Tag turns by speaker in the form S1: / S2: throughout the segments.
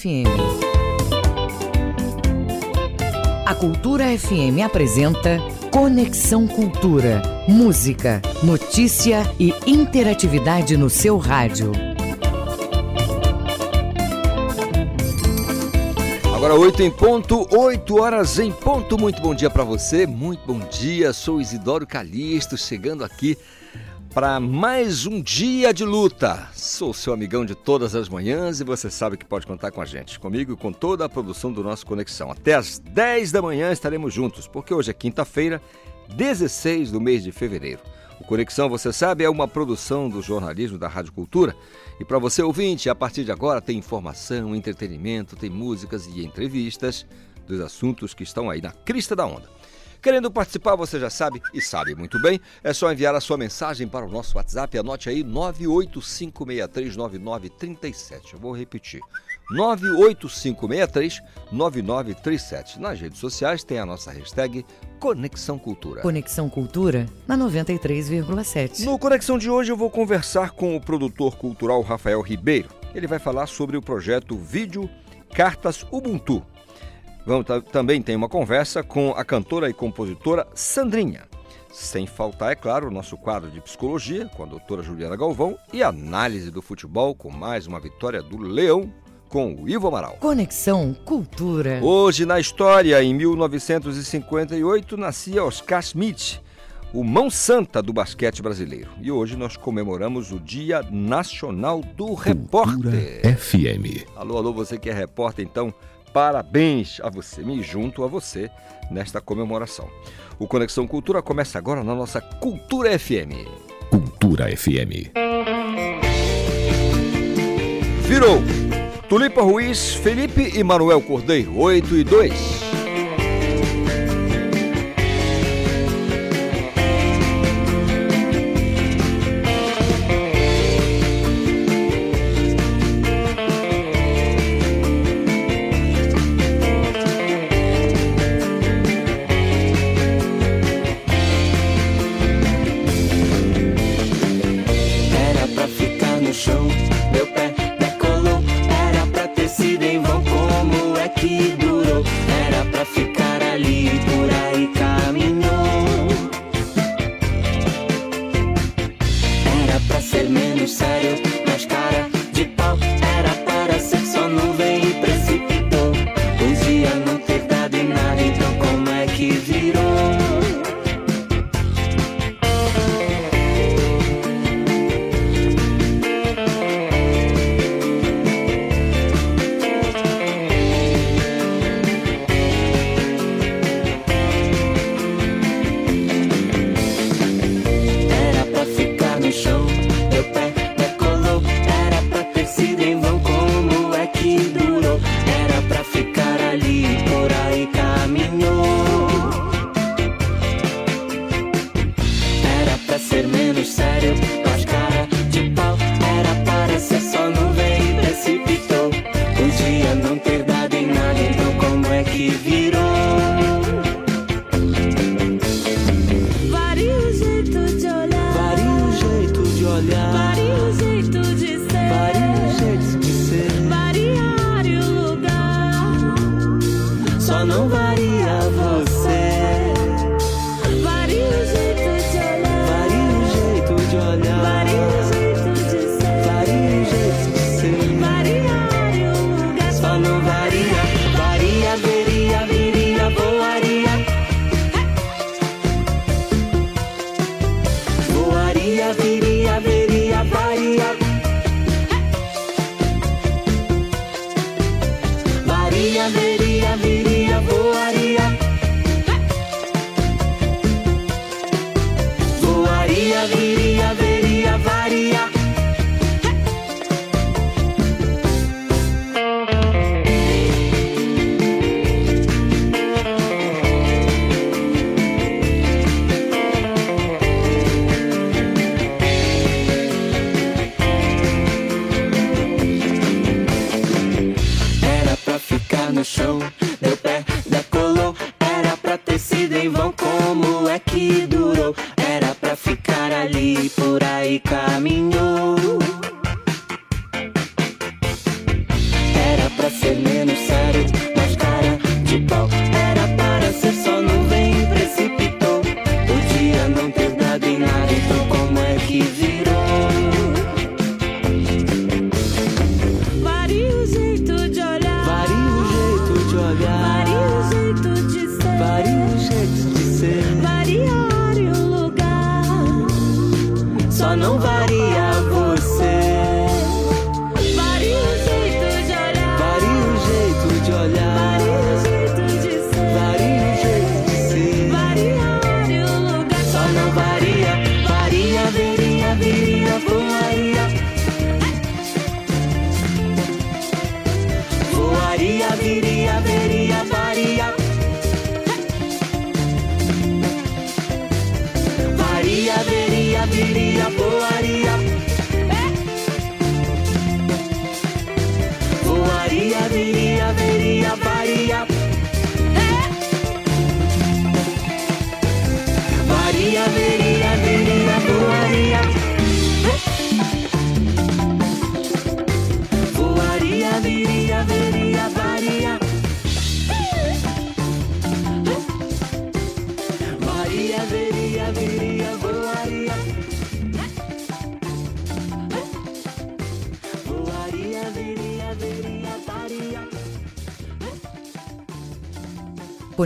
S1: FM. A Cultura FM apresenta Conexão Cultura. Música, notícia e interatividade no seu rádio.
S2: Agora 8 em ponto, 8 horas em ponto. Muito bom dia para você, muito bom dia. Sou Isidoro Calixto, chegando aqui para mais um dia de luta. Sou seu amigão de todas as manhãs e você sabe que pode contar com a gente, comigo e com toda a produção do nosso Conexão. Até às 10 da manhã estaremos juntos, porque hoje é quinta-feira, 16 do mês de fevereiro. O Conexão, você sabe, é uma produção do jornalismo da Rádio Cultura. E para você ouvinte, a partir de agora tem informação, entretenimento, tem músicas e entrevistas dos assuntos que estão aí na crista da onda. Querendo participar, você já sabe e sabe muito bem, é só enviar a sua mensagem para o nosso WhatsApp. Anote aí 985639937. Eu vou repetir. 985639937. Nas redes sociais tem a nossa hashtag Conexão Cultura.
S1: Conexão Cultura na 93,7.
S2: No Conexão de hoje eu vou conversar com o produtor cultural Rafael Ribeiro. Ele vai falar sobre o projeto Vídeo Cartas Ubuntu Vamos, também tem uma conversa com a cantora e compositora Sandrinha. Sem faltar, é claro, o nosso quadro de psicologia com a doutora Juliana Galvão e análise do futebol com mais uma vitória do Leão com o Ivo Amaral.
S1: Conexão Cultura.
S2: Hoje na história, em 1958, nascia Oscar Schmidt, o mão santa do basquete brasileiro. E hoje nós comemoramos o Dia Nacional do Cultura Repórter.
S3: FM.
S2: Alô, alô, você que é repórter, então Parabéns a você, me junto a você nesta comemoração. O Conexão Cultura começa agora na nossa Cultura FM.
S3: Cultura FM.
S2: Virou. Tulipa Ruiz, Felipe e Manuel Cordeiro, 8 e 2.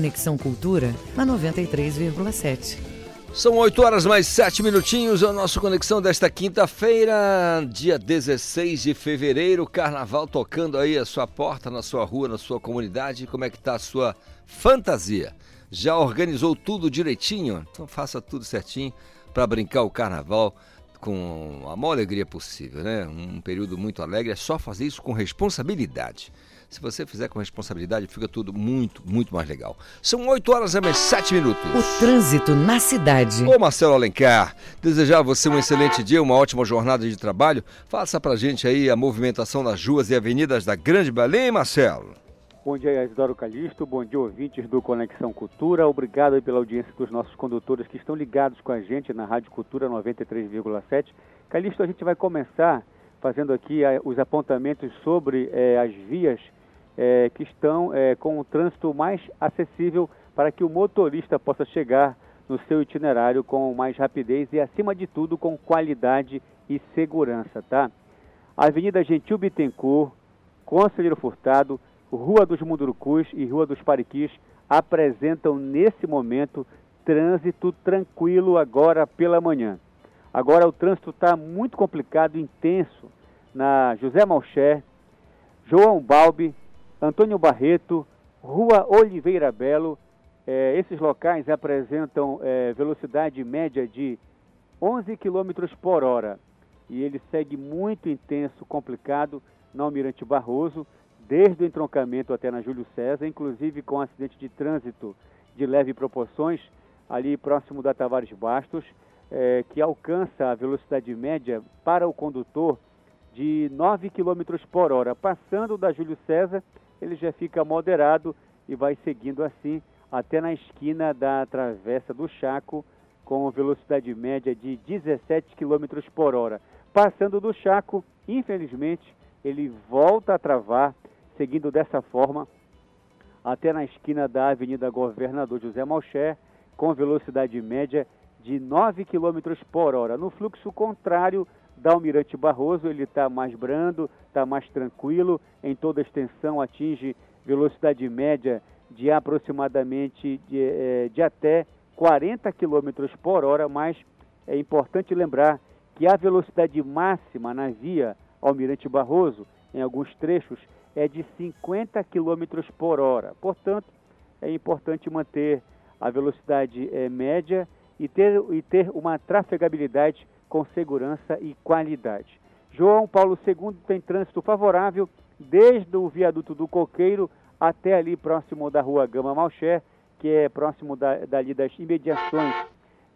S1: Conexão Cultura na 93,7.
S2: São 8 horas mais 7 minutinhos, o nosso Conexão desta quinta-feira, dia 16 de fevereiro, carnaval tocando aí a sua porta, na sua rua, na sua comunidade. Como é que tá a sua fantasia? Já organizou tudo direitinho? Então faça tudo certinho para brincar o carnaval com a maior alegria possível, né? Um período muito alegre, é só fazer isso com responsabilidade. Se você fizer com responsabilidade, fica tudo muito, muito mais legal. São 8 horas e mais 7 minutos.
S1: O trânsito na cidade.
S2: Ô Marcelo Alencar, desejar a você um excelente dia, uma ótima jornada de trabalho. Faça pra gente aí a movimentação nas ruas e avenidas da Grande Belém, Marcelo.
S4: Bom dia, Isidoro Calixto. Bom dia, ouvintes do Conexão Cultura. Obrigado pela audiência dos nossos condutores que estão ligados com a gente na Rádio Cultura 93,7. Calixto, a gente vai começar fazendo aqui eh, os apontamentos sobre eh, as vias é, que estão é, com o trânsito mais acessível para que o motorista possa chegar no seu itinerário com mais rapidez e, acima de tudo, com qualidade e segurança, tá? Avenida Gentil Bittencourt, Conselheiro Furtado, Rua dos Mundurucus e Rua dos Pariquis apresentam nesse momento trânsito tranquilo agora pela manhã. Agora o trânsito está muito complicado, intenso na José Malcher, João Balbi, Antônio Barreto, Rua Oliveira Belo. É, esses locais apresentam é, velocidade média de 11 km por hora e ele segue muito intenso, complicado na Almirante Barroso, desde o entroncamento até na Júlio César, inclusive com acidente de trânsito de leve proporções ali próximo da Tavares Bastos, é, que alcança a velocidade média para o condutor de 9 km por hora, passando da Júlio César ele já fica moderado e vai seguindo assim até na esquina da Travessa do Chaco, com velocidade média de 17 km por hora. Passando do Chaco, infelizmente, ele volta a travar, seguindo dessa forma até na esquina da Avenida Governador José Malcher, com velocidade média de 9 km por hora. No fluxo contrário da Almirante Barroso, ele está mais brando, está mais tranquilo, em toda extensão atinge velocidade média de aproximadamente de, é, de até 40 km por hora, mas é importante lembrar que a velocidade máxima na via Almirante Barroso, em alguns trechos, é de 50 km por hora. Portanto, é importante manter a velocidade é, média e ter, e ter uma trafegabilidade com segurança e qualidade. João Paulo II tem trânsito favorável desde o viaduto do Coqueiro até ali próximo da rua Gama Malcher, que é próximo da, dali das imediações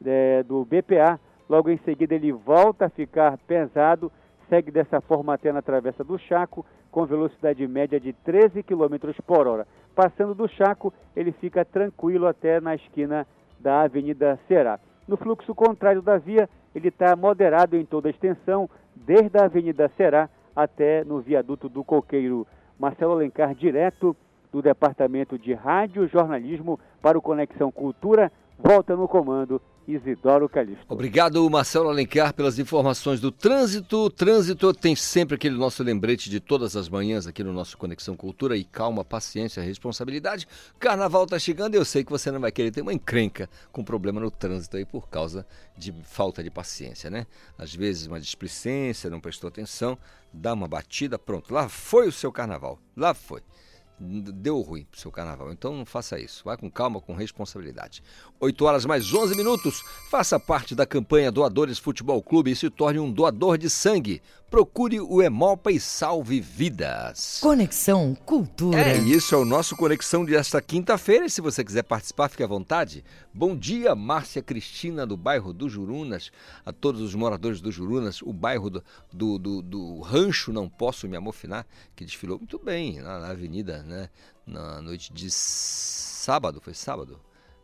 S4: é, do BPA. Logo em seguida ele volta a ficar pesado, segue dessa forma até na Travessa do Chaco, com velocidade média de 13 km por hora. Passando do Chaco, ele fica tranquilo até na esquina da Avenida Ceará. No fluxo contrário da via, ele está moderado em toda a extensão, desde a Avenida Será até no viaduto do Coqueiro. Marcelo Alencar, direto do Departamento de Rádio Jornalismo para o Conexão Cultura, volta no comando Isidoro Calixto.
S2: Obrigado, Marcelo Alencar, pelas informações do trânsito. O trânsito tem sempre aquele nosso lembrete de todas as manhãs aqui no nosso Conexão Cultura e calma, paciência, responsabilidade. Carnaval está chegando e eu sei que você não vai querer ter uma encrenca com problema no trânsito aí por causa de falta de paciência, né? Às vezes uma displicência, não prestou atenção, dá uma batida, pronto, lá foi o seu carnaval, lá foi deu ruim pro seu carnaval. Então não faça isso. Vai com calma, com responsabilidade. 8 horas mais 11 minutos. Faça parte da campanha Doadores Futebol Clube e se torne um doador de sangue. Procure o Hemopa e salve vidas.
S1: Conexão Cultura.
S2: É isso, é o nosso Conexão de esta quinta-feira. E se você quiser participar, fique à vontade. Bom dia, Márcia Cristina, do bairro do Jurunas, a todos os moradores do Jurunas, o bairro do, do, do, do Rancho Não Posso Me Amofinar, que desfilou muito bem na, na avenida, né? Na noite de sábado, foi sábado?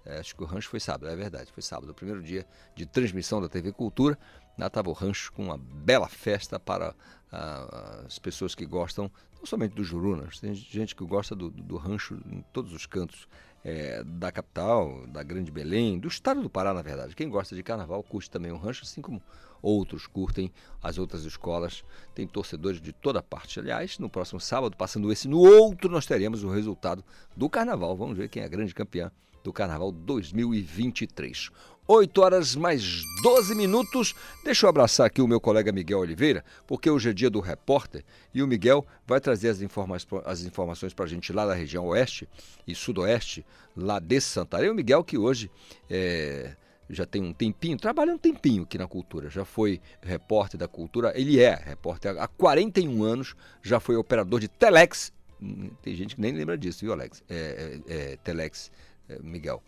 S2: É, acho que o rancho foi sábado, é verdade, foi sábado, o primeiro dia de transmissão da TV Cultura. Estava o rancho com uma bela festa para ah, as pessoas que gostam, não somente do Jurunas, tem gente que gosta do, do rancho em todos os cantos é, da capital, da Grande Belém, do estado do Pará, na verdade. Quem gosta de carnaval curte também o rancho, assim como outros curtem as outras escolas. Tem torcedores de toda parte. Aliás, no próximo sábado, passando esse no outro, nós teremos o resultado do carnaval. Vamos ver quem é a grande campeã do Carnaval 2023. 8 horas mais 12 minutos. Deixa eu abraçar aqui o meu colega Miguel Oliveira, porque hoje é dia do repórter e o Miguel vai trazer as, informa as informações para a gente lá da região oeste e sudoeste, lá desse Santarém. O Miguel que hoje é, já tem um tempinho, trabalha um tempinho aqui na cultura, já foi repórter da cultura, ele é repórter há 41 anos, já foi operador de Telex. Hum, tem gente que nem lembra disso, viu, Alex? É, é, é Telex, é, Miguel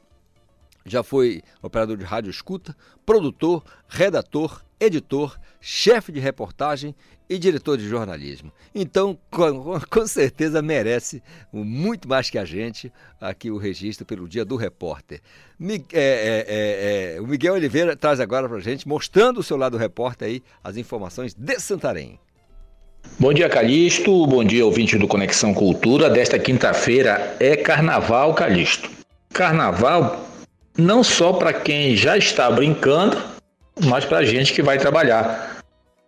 S2: já foi operador de rádio escuta, produtor, redator, editor, chefe de reportagem e diretor de jornalismo. Então, com, com, certeza merece muito mais que a gente aqui o registro pelo Dia do Repórter. é, é, é, é o Miguel Oliveira traz agora para a gente, mostrando o seu lado repórter aí, as informações de Santarém.
S5: Bom dia, Calixto. Bom dia, ouvinte do Conexão Cultura. Desta quinta-feira é Carnaval, Calixto. Carnaval não só para quem já está brincando, mas para a gente que vai trabalhar.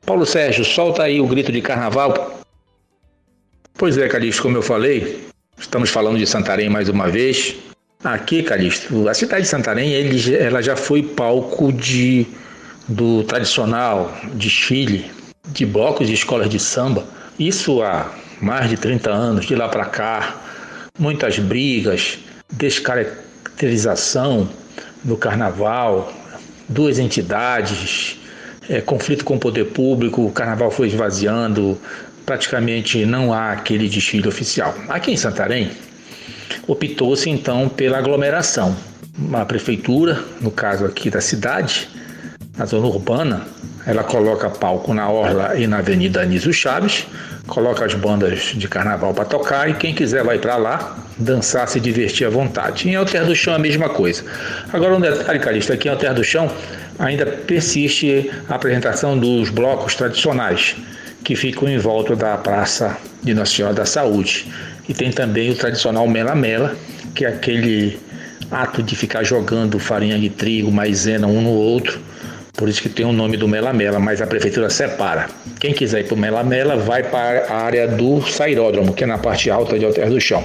S5: Paulo Sérgio, solta aí o grito de carnaval. Pois é, Calixto, como eu falei, estamos falando de Santarém mais uma vez. Aqui, Calixto, a cidade de Santarém, ele, ela já foi palco de, do tradicional desfile de blocos de escolas de samba. Isso há mais de 30 anos, de lá para cá. Muitas brigas, descaracterizações caracterização no carnaval, duas entidades, é, conflito com o poder público, o carnaval foi esvaziando, praticamente não há aquele desfile oficial. Aqui em Santarém, optou-se então pela aglomeração. A prefeitura, no caso aqui da cidade, na zona urbana, ela coloca palco na Orla e na Avenida Anísio Chaves, coloca as bandas de carnaval para tocar e quem quiser vai para lá dançar, se divertir à vontade. Em Alter do Chão a mesma coisa. Agora um detalhe, Calista, aqui em Alter do Chão ainda persiste a apresentação dos blocos tradicionais que ficam em volta da Praça de Nossa Senhora da Saúde. E tem também o tradicional mela-mela, que é aquele ato de ficar jogando farinha de trigo, maisena um no outro por isso que tem o nome do Melamela, mas a prefeitura separa. Quem quiser ir para o Melamela vai para a área do Sairódromo, que é na parte alta de Alter do Chão.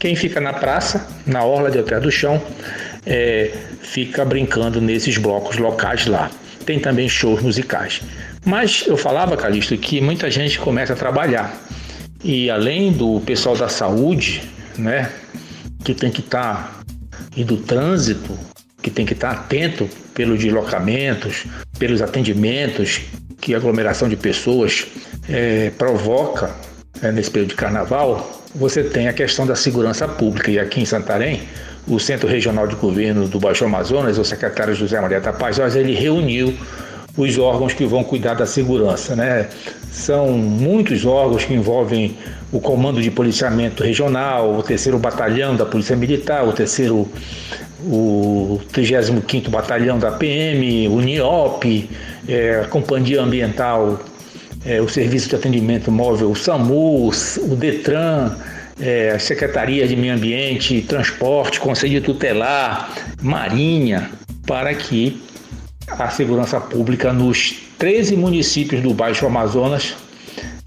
S5: Quem fica na praça, na orla de Alter do Chão, é, fica brincando nesses blocos locais lá. Tem também shows musicais. Mas eu falava, Calixto, que muita gente começa a trabalhar. E além do pessoal da saúde, né, que tem que estar tá, e do trânsito, que tem que estar atento pelos deslocamentos, pelos atendimentos que a aglomeração de pessoas é, provoca é, nesse período de carnaval, você tem a questão da segurança pública. E aqui em Santarém, o Centro Regional de Governo do Baixo Amazonas, o secretário José Maria Tapajós, ele reuniu os órgãos que vão cuidar da segurança. Né? São muitos órgãos que envolvem o Comando de Policiamento Regional, o terceiro Batalhão da Polícia Militar, o terceiro o 35º Batalhão da PM, o NIOP, é, a Companhia Ambiental, é, o Serviço de Atendimento Móvel, o SAMU, o DETRAN, é, Secretaria de Meio Ambiente, Transporte, Conselho Tutelar, Marinha, para que a segurança pública nos 13 municípios do Baixo Amazonas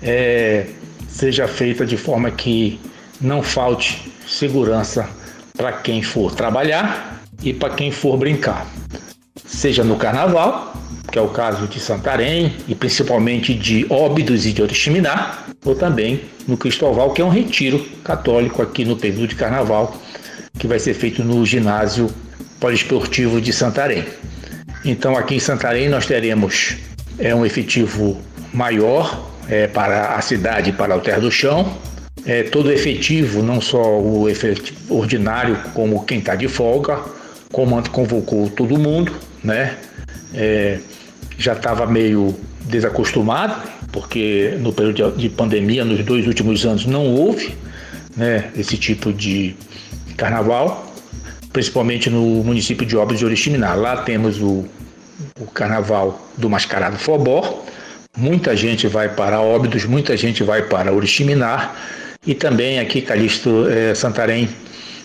S5: é, seja feita de forma que não falte segurança para quem for trabalhar e para quem for brincar. Seja no carnaval, que é o caso de Santarém e principalmente de Óbidos e de Oriximiná, ou também no Cristoval, que é um retiro católico aqui no período de carnaval, que vai ser feito no ginásio poliesportivo de Santarém. Então aqui em Santarém nós teremos é, um efetivo maior é, para a cidade para o Terra do Chão, é, todo efetivo, não só o efetivo ordinário, como quem está de folga. O comando convocou todo mundo, né? É, já estava meio desacostumado, porque no período de pandemia, nos dois últimos anos, não houve né, esse tipo de carnaval. principalmente no município de Obras de Oriximiná. Lá temos o, o Carnaval do Mascarado Fobó, muita gente vai para Óbidos, muita gente vai para Oriximiná, e também aqui Calixto é, Santarém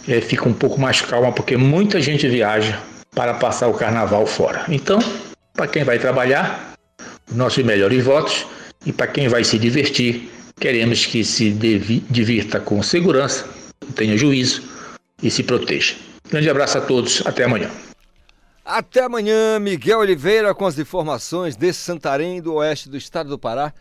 S5: é, fica um pouco mais calma, porque muita gente viaja para passar o Carnaval fora. Então, para quem vai trabalhar, nossos melhores votos, e para quem vai se divertir, queremos que se divirta com segurança, tenha juízo e se proteja. Grande abraço a todos, até amanhã.
S2: Até amanhã, Miguel Oliveira com as informações de Santarém, do oeste do estado do Pará.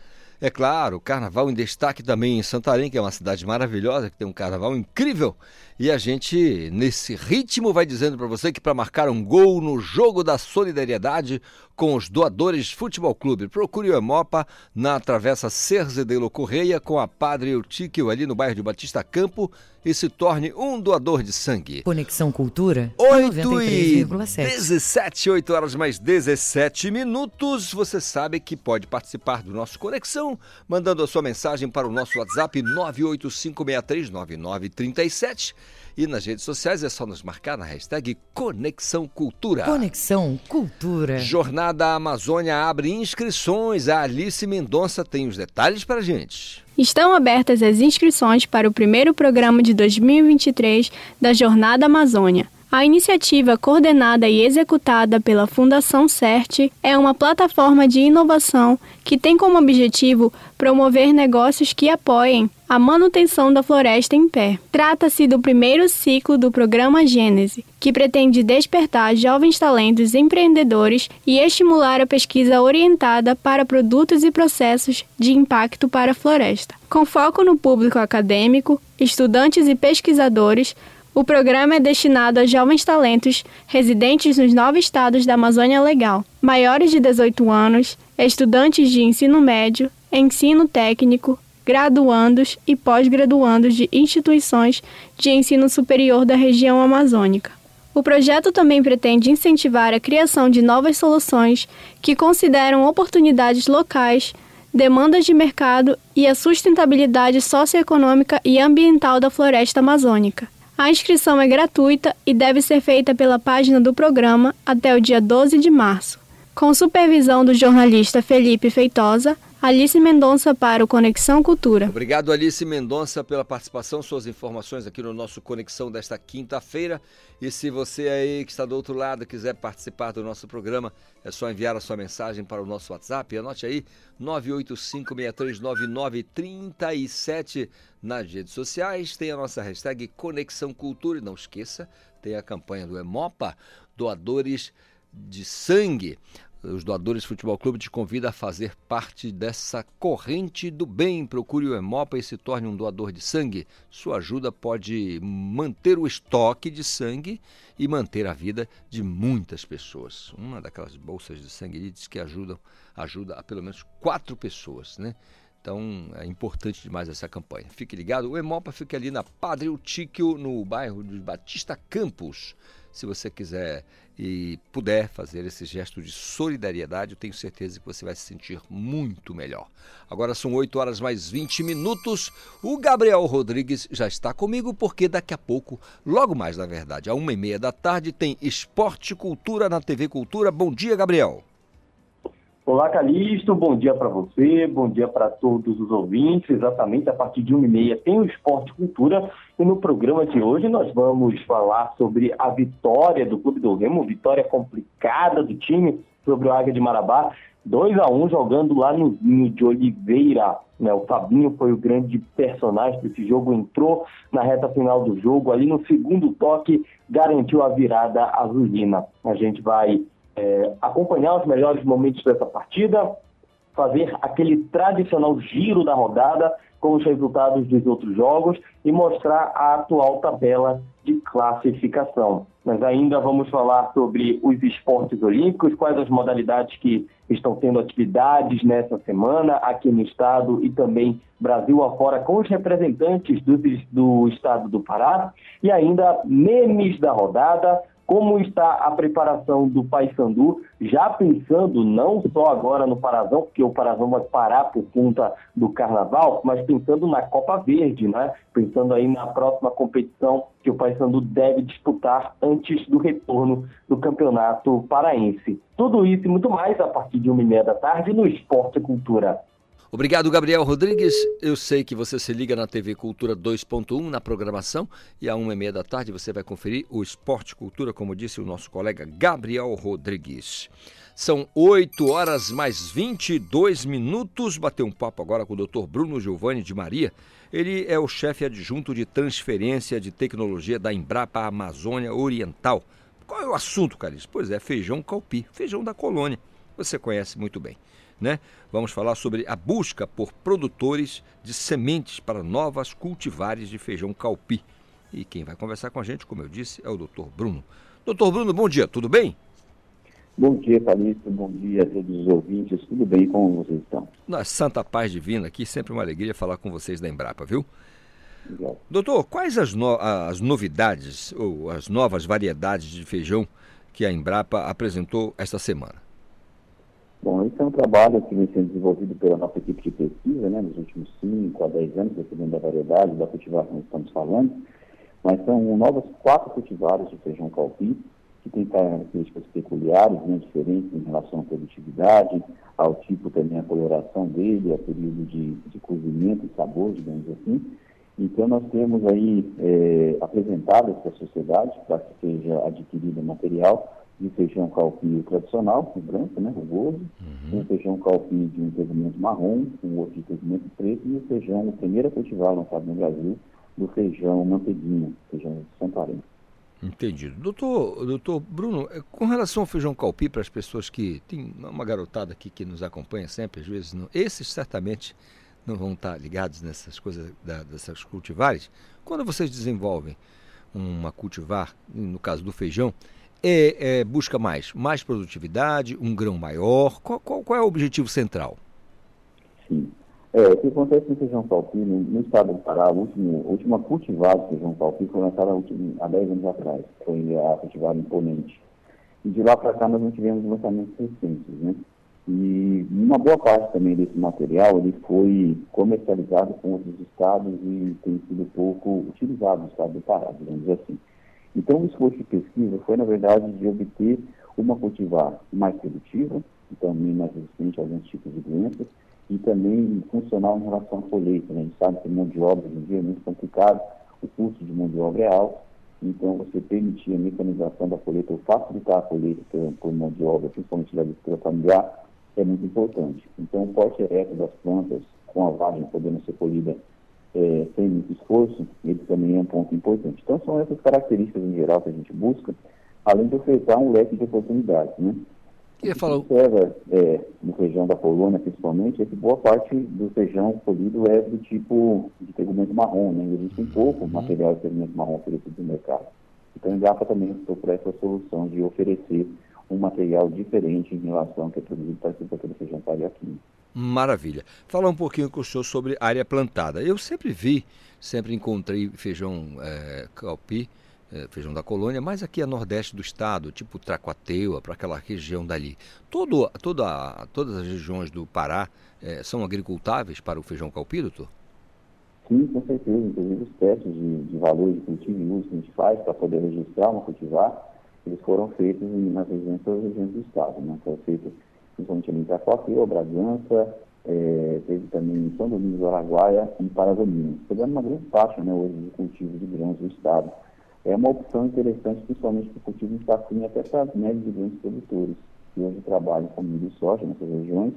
S2: É claro, carnaval em destaque também em Santarém, que é uma cidade maravilhosa, que tem um carnaval incrível. E a gente, nesse ritmo, vai dizendo para você que para marcar um gol no jogo da solidariedade com os doadores Futebol Clube, procure o Emopa na Travessa Cerzedelo Correia com a Padre Eutíquio ali no bairro de Batista Campo e se torne um doador de sangue.
S1: Conexão Cultura
S2: 8 e 17, 8 horas mais 17 minutos. Você sabe que pode participar do nosso Conexão mandando a sua mensagem para o nosso WhatsApp 985639937 e nas redes sociais é só nos marcar na hashtag Conexão Cultura.
S1: Conexão Cultura.
S2: Jornada Amazônia abre inscrições. A Alice Mendonça tem os detalhes para gente.
S6: Estão abertas as inscrições para o primeiro programa de 2023 da Jornada Amazônia. A iniciativa, coordenada e executada pela Fundação CERT, é uma plataforma de inovação que tem como objetivo promover negócios que apoiem a manutenção da floresta em pé. Trata-se do primeiro ciclo do programa Gênese, que pretende despertar jovens talentos empreendedores e estimular a pesquisa orientada para produtos e processos de impacto para a floresta. Com foco no público acadêmico, estudantes e pesquisadores, o programa é destinado a jovens talentos residentes nos nove estados da Amazônia Legal, maiores de 18 anos, estudantes de ensino médio, ensino técnico, graduandos e pós-graduandos de instituições de ensino superior da região amazônica. O projeto também pretende incentivar a criação de novas soluções que consideram oportunidades locais, demandas de mercado e a sustentabilidade socioeconômica e ambiental da floresta amazônica. A inscrição é gratuita e deve ser feita pela página do programa até o dia 12 de março. Com supervisão do jornalista Felipe Feitosa, Alice Mendonça para o Conexão Cultura.
S2: Obrigado, Alice Mendonça, pela participação, suas informações aqui no nosso Conexão desta quinta-feira. E se você aí que está do outro lado quiser participar do nosso programa, é só enviar a sua mensagem para o nosso WhatsApp. Anote aí, 985639937 nas redes sociais. Tem a nossa hashtag Conexão Cultura. E não esqueça, tem a campanha do Emopa, doadores de sangue. Os doadores Futebol Clube te convida a fazer parte dessa corrente do bem. Procure o Hemopa e se torne um doador de sangue. Sua ajuda pode manter o estoque de sangue e manter a vida de muitas pessoas. Uma daquelas bolsas de sangue diz que ajudam, ajuda a pelo menos quatro pessoas, né? Então é importante demais essa campanha. Fique ligado, o Hemopa fica ali na Padre Utíquio, no bairro de Batista Campos. Se você quiser e puder fazer esse gesto de solidariedade, eu tenho certeza que você vai se sentir muito melhor. Agora são 8 horas mais 20 minutos. O Gabriel Rodrigues já está comigo porque daqui a pouco, logo mais na verdade, a uma e meia da tarde, tem Esporte Cultura na TV Cultura. Bom dia, Gabriel.
S7: Olá, Calixto, bom dia para você, bom dia para todos os ouvintes. Exatamente a partir de 1h30 tem o Esporte Cultura e no programa de hoje nós vamos falar sobre a vitória do Clube do Remo, vitória complicada do time sobre o Águia de Marabá, 2 a 1 jogando lá no Zinho de Oliveira. Né? O Fabinho foi o grande personagem desse jogo, entrou na reta final do jogo, ali no segundo toque garantiu a virada azulina. A gente vai é, acompanhar os melhores momentos dessa partida, fazer aquele tradicional giro da rodada com os resultados dos outros jogos e mostrar a atual tabela de classificação. Mas ainda vamos falar sobre os esportes olímpicos, quais as modalidades que estão tendo atividades nessa semana aqui no estado e também Brasil afora com os representantes do, do estado do Pará e ainda memes da rodada, como está a preparação do Paysandu, já pensando não só agora no Parazão, porque o Parazão vai parar por conta do Carnaval, mas pensando na Copa Verde, né? Pensando aí na próxima competição que o Paysandu deve disputar antes do retorno do Campeonato Paraense. Tudo isso e muito mais a partir de uma e meia da tarde no Esporte e Cultura.
S2: Obrigado, Gabriel Rodrigues. Eu sei que você se liga na TV Cultura 2.1 na programação e à uma e meia da tarde você vai conferir o Esporte Cultura, como disse o nosso colega Gabriel Rodrigues. São 8 horas mais 22 minutos. Bateu um papo agora com o Dr. Bruno Giovanni de Maria. Ele é o chefe adjunto de transferência de tecnologia da Embrapa Amazônia Oriental. Qual é o assunto, Carlos? Pois é, feijão calpi, feijão da colônia. Você conhece muito bem né? Vamos falar sobre a busca por produtores de sementes para novas cultivares de feijão calpi. E quem vai conversar com a gente, como eu disse, é o Dr. Bruno. Doutor Bruno, bom dia, tudo bem?
S8: Bom dia, Calixto, bom dia a todos os ouvintes, tudo bem? Como vocês estão?
S2: Na santa paz divina aqui, sempre uma alegria falar com vocês da Embrapa, viu? Doutor, quais as, no, as novidades ou as novas variedades de feijão que a Embrapa apresentou esta semana?
S8: Bom, esse é um trabalho que vem sendo desenvolvido pela nossa equipe de pesquisa, né, nos últimos 5 a 10 anos, dependendo da variedade, da cultivar que estamos falando, mas são novas quatro cultivares de feijão calpi, que têm características peculiares, né, diferentes em relação à produtividade, ao tipo também, a coloração dele, ao período de, de cozimento e sabor, digamos assim. Então, nós temos aí é, apresentado essa sociedade para que seja adquirido material de feijão calpi tradicional, o branco, né, o gordo, uhum. um feijão calpi de um segmento marrom, um outro de segmento preto, e o feijão, o primeiro cultivar lançado no Brasil, do feijão manteiguinha, feijão de Santarém.
S2: Entendido. Doutor, doutor Bruno, é, com relação ao feijão calpi, para as pessoas que. Tem uma garotada aqui que nos acompanha sempre, às vezes não. Esses certamente não vão estar ligados nessas coisas da, dessas cultivares. Quando vocês desenvolvem uma cultivar, no caso do feijão, é, é, busca mais? Mais produtividade, um grão maior? Qual, qual, qual é o objetivo central?
S8: Sim. É, o que acontece no feijão palpino, no, estado do Pará, a última, a última cultivada de feijão palpino foi lançada há 10 anos atrás, foi a cultivada imponente. E de lá para cá nós não tivemos lançamentos recentes, né? E uma boa parte também desse material ele foi comercializado com outros estados e tem sido pouco utilizado no estado do Pará, digamos assim. Então, o esforço de pesquisa foi, na verdade, de obter uma cultivar mais produtiva, e também mais resistente a alguns tipos de doenças, e também funcional em relação à colheita. Né? A gente sabe que mão de obra hoje em dia é muito complicado, o custo de mão de obra é alto, então você permitir a mecanização da colheita, ou facilitar a colheita por mão de obra, principalmente da agricultura familiar, é muito importante. Então, o porte ereto das plantas, com a vagem podendo ser colhida é, sem muito esforço, ele também é um ponto importante. Então, são essas características em geral que a gente busca, além de ofertar um leque de oportunidades. Né?
S2: E falar...
S8: observa é, no feijão da Polônia, principalmente, é que boa parte do feijão colhido é do tipo de segmento marrom, né? Existe um pouco uhum. material de segmento marrom oferecido no mercado. Então, a Embrapa também optou por essa solução de oferecer um material diferente em relação ao que é produzido para esse feijão carioquinho.
S2: Maravilha. Falar um pouquinho com o senhor sobre área plantada. Eu sempre vi, sempre encontrei feijão é, calpi, é, feijão da colônia, mas aqui a nordeste do estado, tipo Tracuateua, para aquela região dali. Todo, toda, todas as regiões do Pará é, são agricultáveis para o feijão calpi, doutor?
S8: Sim, com certeza. Inclusive os testes de, de valor de cultivo e uso que a gente faz para poder registrar uma cultivar, eles foram feitos nas regiões, regiões do estado. Né? Foram feitos principalmente em Itacoaqueu, Bragança, é, teve também em São Domingos do Araguaia e Paragominas, pegando uma grande faixa né, hoje de cultivo de grãos do estado. É uma opção interessante, principalmente para o cultivo de safrinha até para médios e grandes produtores, que hoje trabalham com milho e soja nessas regiões,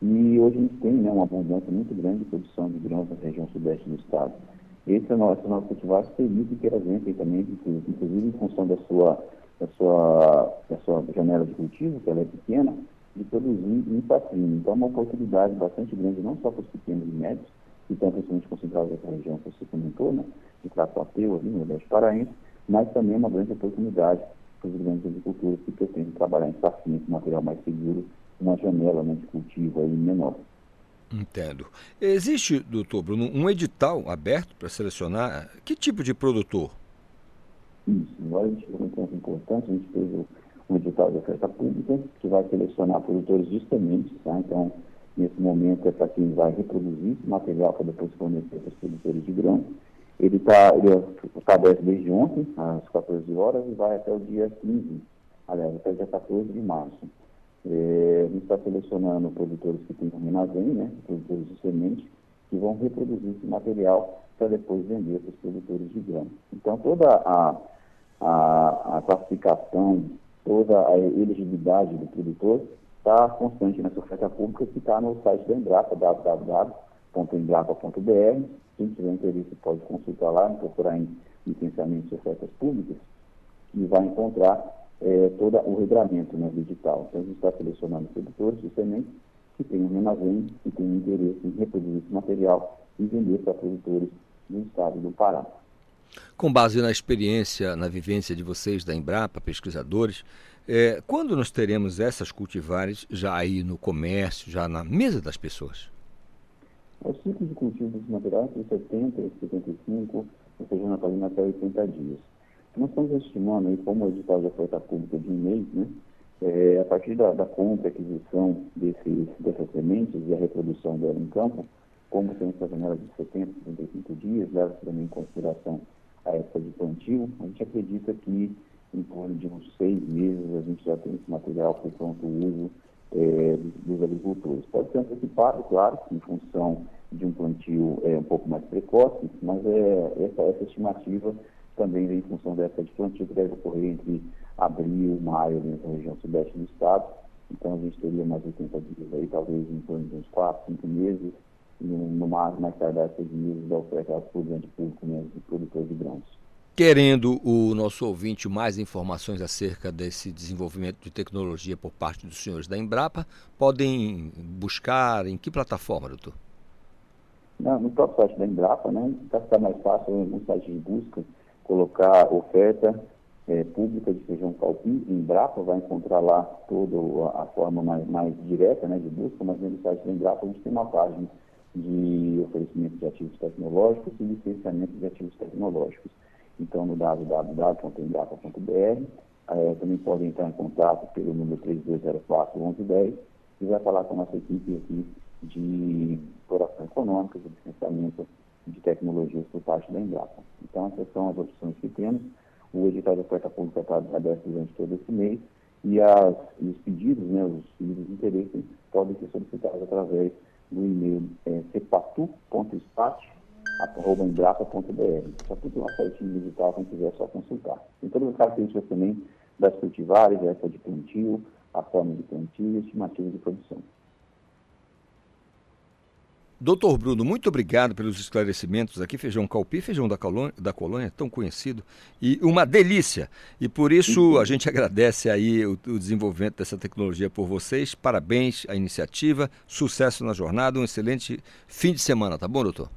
S8: e hoje a gente tem né, uma abundância muito grande de produção de grãos na região sudeste do estado. Esse é nosso, nosso cultivar permite que elas entrem também, inclusive em função da sua, da sua, da sua janela de cultivo, que ela é pequena, de produzir em safrinha. Então, é uma oportunidade bastante grande, não só para os pequenos e médios, que estão principalmente concentrados nessa região que você comentou, né, de Traçapeu, ali no Nordeste Paraense, mas também é uma grande oportunidade para os grandes agricultores que pretendem trabalhar em safrinha com material mais seguro, uma janela né, de cultivo aí menor.
S2: Entendo. Existe, doutor Bruno, um edital aberto para selecionar que tipo de produtor?
S8: Isso, agora a gente fez um ponto importante, a gente fez o, um edital de oferta pública, que vai selecionar produtores de sementes, tá? Então, nesse momento é para quem vai reproduzir material para depois fornecer para os produtores de grão. Ele está ele tá aberto desde ontem, às 14 horas, e vai até o dia 15, aliás, até o dia 14 de março. É, a gente está selecionando produtores que têm armazém, né, produtores de semente, que vão reproduzir esse material para depois vender para os produtores de grão. Então, toda a, a, a classificação, toda a elegibilidade do produtor está constante nessa oferta pública que está no site da Embrapa, www.embrapa.br. Quem tiver interesse pode consultar lá, procurar em licenciamento de ofertas públicas e vai encontrar é, todo o regramento né, digital. Então, a gente está selecionando produtores de sementes que têm um armazém e têm interesse em reproduzir esse material e vender para produtores do estado do Pará.
S2: Com base na experiência, na vivência de vocês da Embrapa, pesquisadores, é, quando nós teremos essas cultivares já aí no comércio, já na mesa das pessoas?
S8: O ciclo de cultivo desse material é 70, 75, ou seja, natalino até 80 dias. Nós estamos estimando, aí, como o edital de oferta pública de um mês, né, é, a partir da, da compra e aquisição desses, dessas sementes e a reprodução dela em campo, como tem essa janela de 70, 75 dias, leva também em consideração a época de plantio, a gente acredita que em torno de uns seis meses a gente já tem esse material para pronto uso é, dos, agricultores. Pode ser antecipado, claro, em função de um plantio é, um pouco mais precoce, mas é, essa, essa estimativa também vem em função dessa de plantio que deve ocorrer entre abril e maio dentro da região sudeste do estado. Então a gente teria mais 80 dias aí, talvez em torno de uns 4, 5 meses, no, no mais, mais tardar seis meses da oferta o grande público mesmo, de produtores de grãos.
S2: Querendo o nosso ouvinte mais informações acerca desse desenvolvimento de tecnologia por parte dos senhores da Embrapa, podem buscar em que plataforma, doutor?
S8: Não, no próprio site da Embrapa, né? Para ficar mais fácil, no site de busca, colocar oferta é, pública de feijão calpi, Embrapa vai encontrar lá toda a, forma mais, mais direta né, de busca, mas do site da Embrapa a gente tem uma página de oferecimento de ativos tecnológicos e licenciamento de ativos tecnológicos. Então, no www.embrapa.br, é, também podem entrar em contato pelo número 3204-1110 e vai falar com a nossa equipe aqui de exploração econômica, de licenciamento de tecnologias por parte da Embrapa. Então, essas são as opções que temos. O edital de oferta pública está aberto durante todo esse mês e, as, e os pedidos, né, os pedidos de interesse podem ser solicitados através do e-mail é, cepatu.spat.embrapa.br. Só tudo lá certinho digital, quem quiser só consultar. Tem todas as características também das cultivares, essa de plantio, a forma de plantio e estimativa de produção.
S2: Doutor Bruno, muito obrigado pelos esclarecimentos aqui. Feijão calpi, feijão da colônia, da colônia, tão conhecido e uma delícia. E por isso a gente agradece aí o, o desenvolvimento dessa tecnologia por vocês. Parabéns à iniciativa, sucesso na jornada, um excelente fim de semana, tá bom, doutor?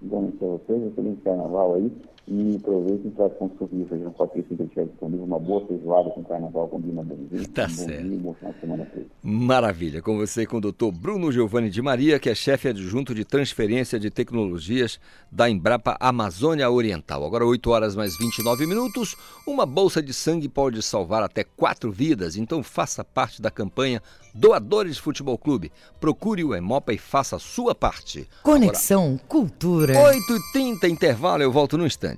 S8: Bom para vocês, excelente carnaval aí. E aproveitem para consumir feijão calpi se tiver disponível. Uma boa feijoada com carnaval combina bem.
S2: Tá um certo. Dia, semana Maravilha. Com você com o doutor Bruno Giovanni de Maria, que é chefe adjunto de transferência de tecnologias da Embrapa Amazônia Oriental. Agora 8 horas mais 29 minutos. Uma bolsa de sangue pode salvar até quatro vidas. Então faça parte da campanha Doadores Futebol Clube. Procure o Emopa e faça a sua parte.
S1: Conexão Agora, Cultura.
S2: 8h30, intervalo, eu volto no instante.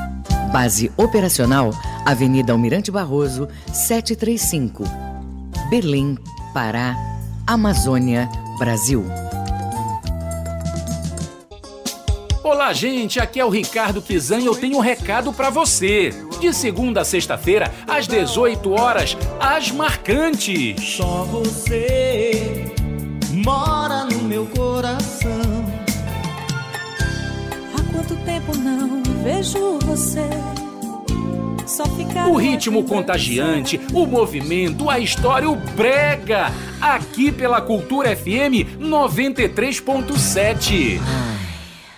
S1: Base operacional, Avenida Almirante Barroso, 735. Berlim, Pará, Amazônia, Brasil.
S9: Olá, gente, aqui é o Ricardo Kizan e eu tenho um recado para você. De segunda a sexta-feira, às 18 horas, as marcantes.
S10: Só você mora no meu coração.
S11: Tempo não vejo você?
S9: O ritmo contagiante, o movimento, a história, o brega. Aqui pela Cultura FM 93.7.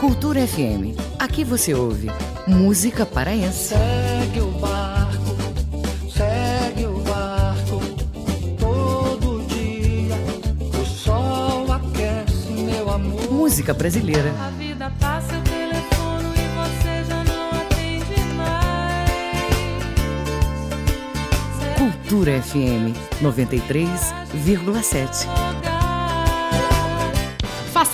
S1: Cultura FM. Aqui você ouve música paraense.
S10: Segue o barco, segue o barco. Todo dia o sol aquece meu amor.
S1: Música brasileira.
S12: A vida passa, eu telefono e você já não atende mais.
S1: Cultura FM 93,7.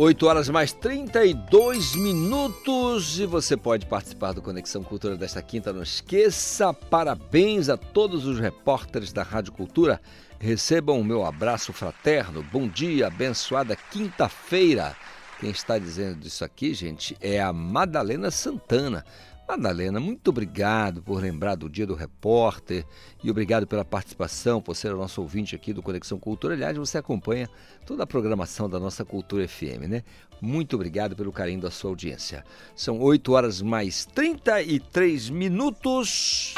S2: 8 horas mais 32 minutos e você pode participar do Conexão Cultura desta quinta. Não esqueça, parabéns a todos os repórteres da Rádio Cultura. Recebam o meu abraço fraterno. Bom dia, abençoada quinta-feira. Quem está dizendo isso aqui, gente, é a Madalena Santana. Madalena, muito obrigado por lembrar do Dia do Repórter e obrigado pela participação, por ser o nosso ouvinte aqui do Conexão Cultura. Aliás, você acompanha toda a programação da nossa Cultura FM, né? Muito obrigado pelo carinho da sua audiência. São 8 horas mais 33 minutos.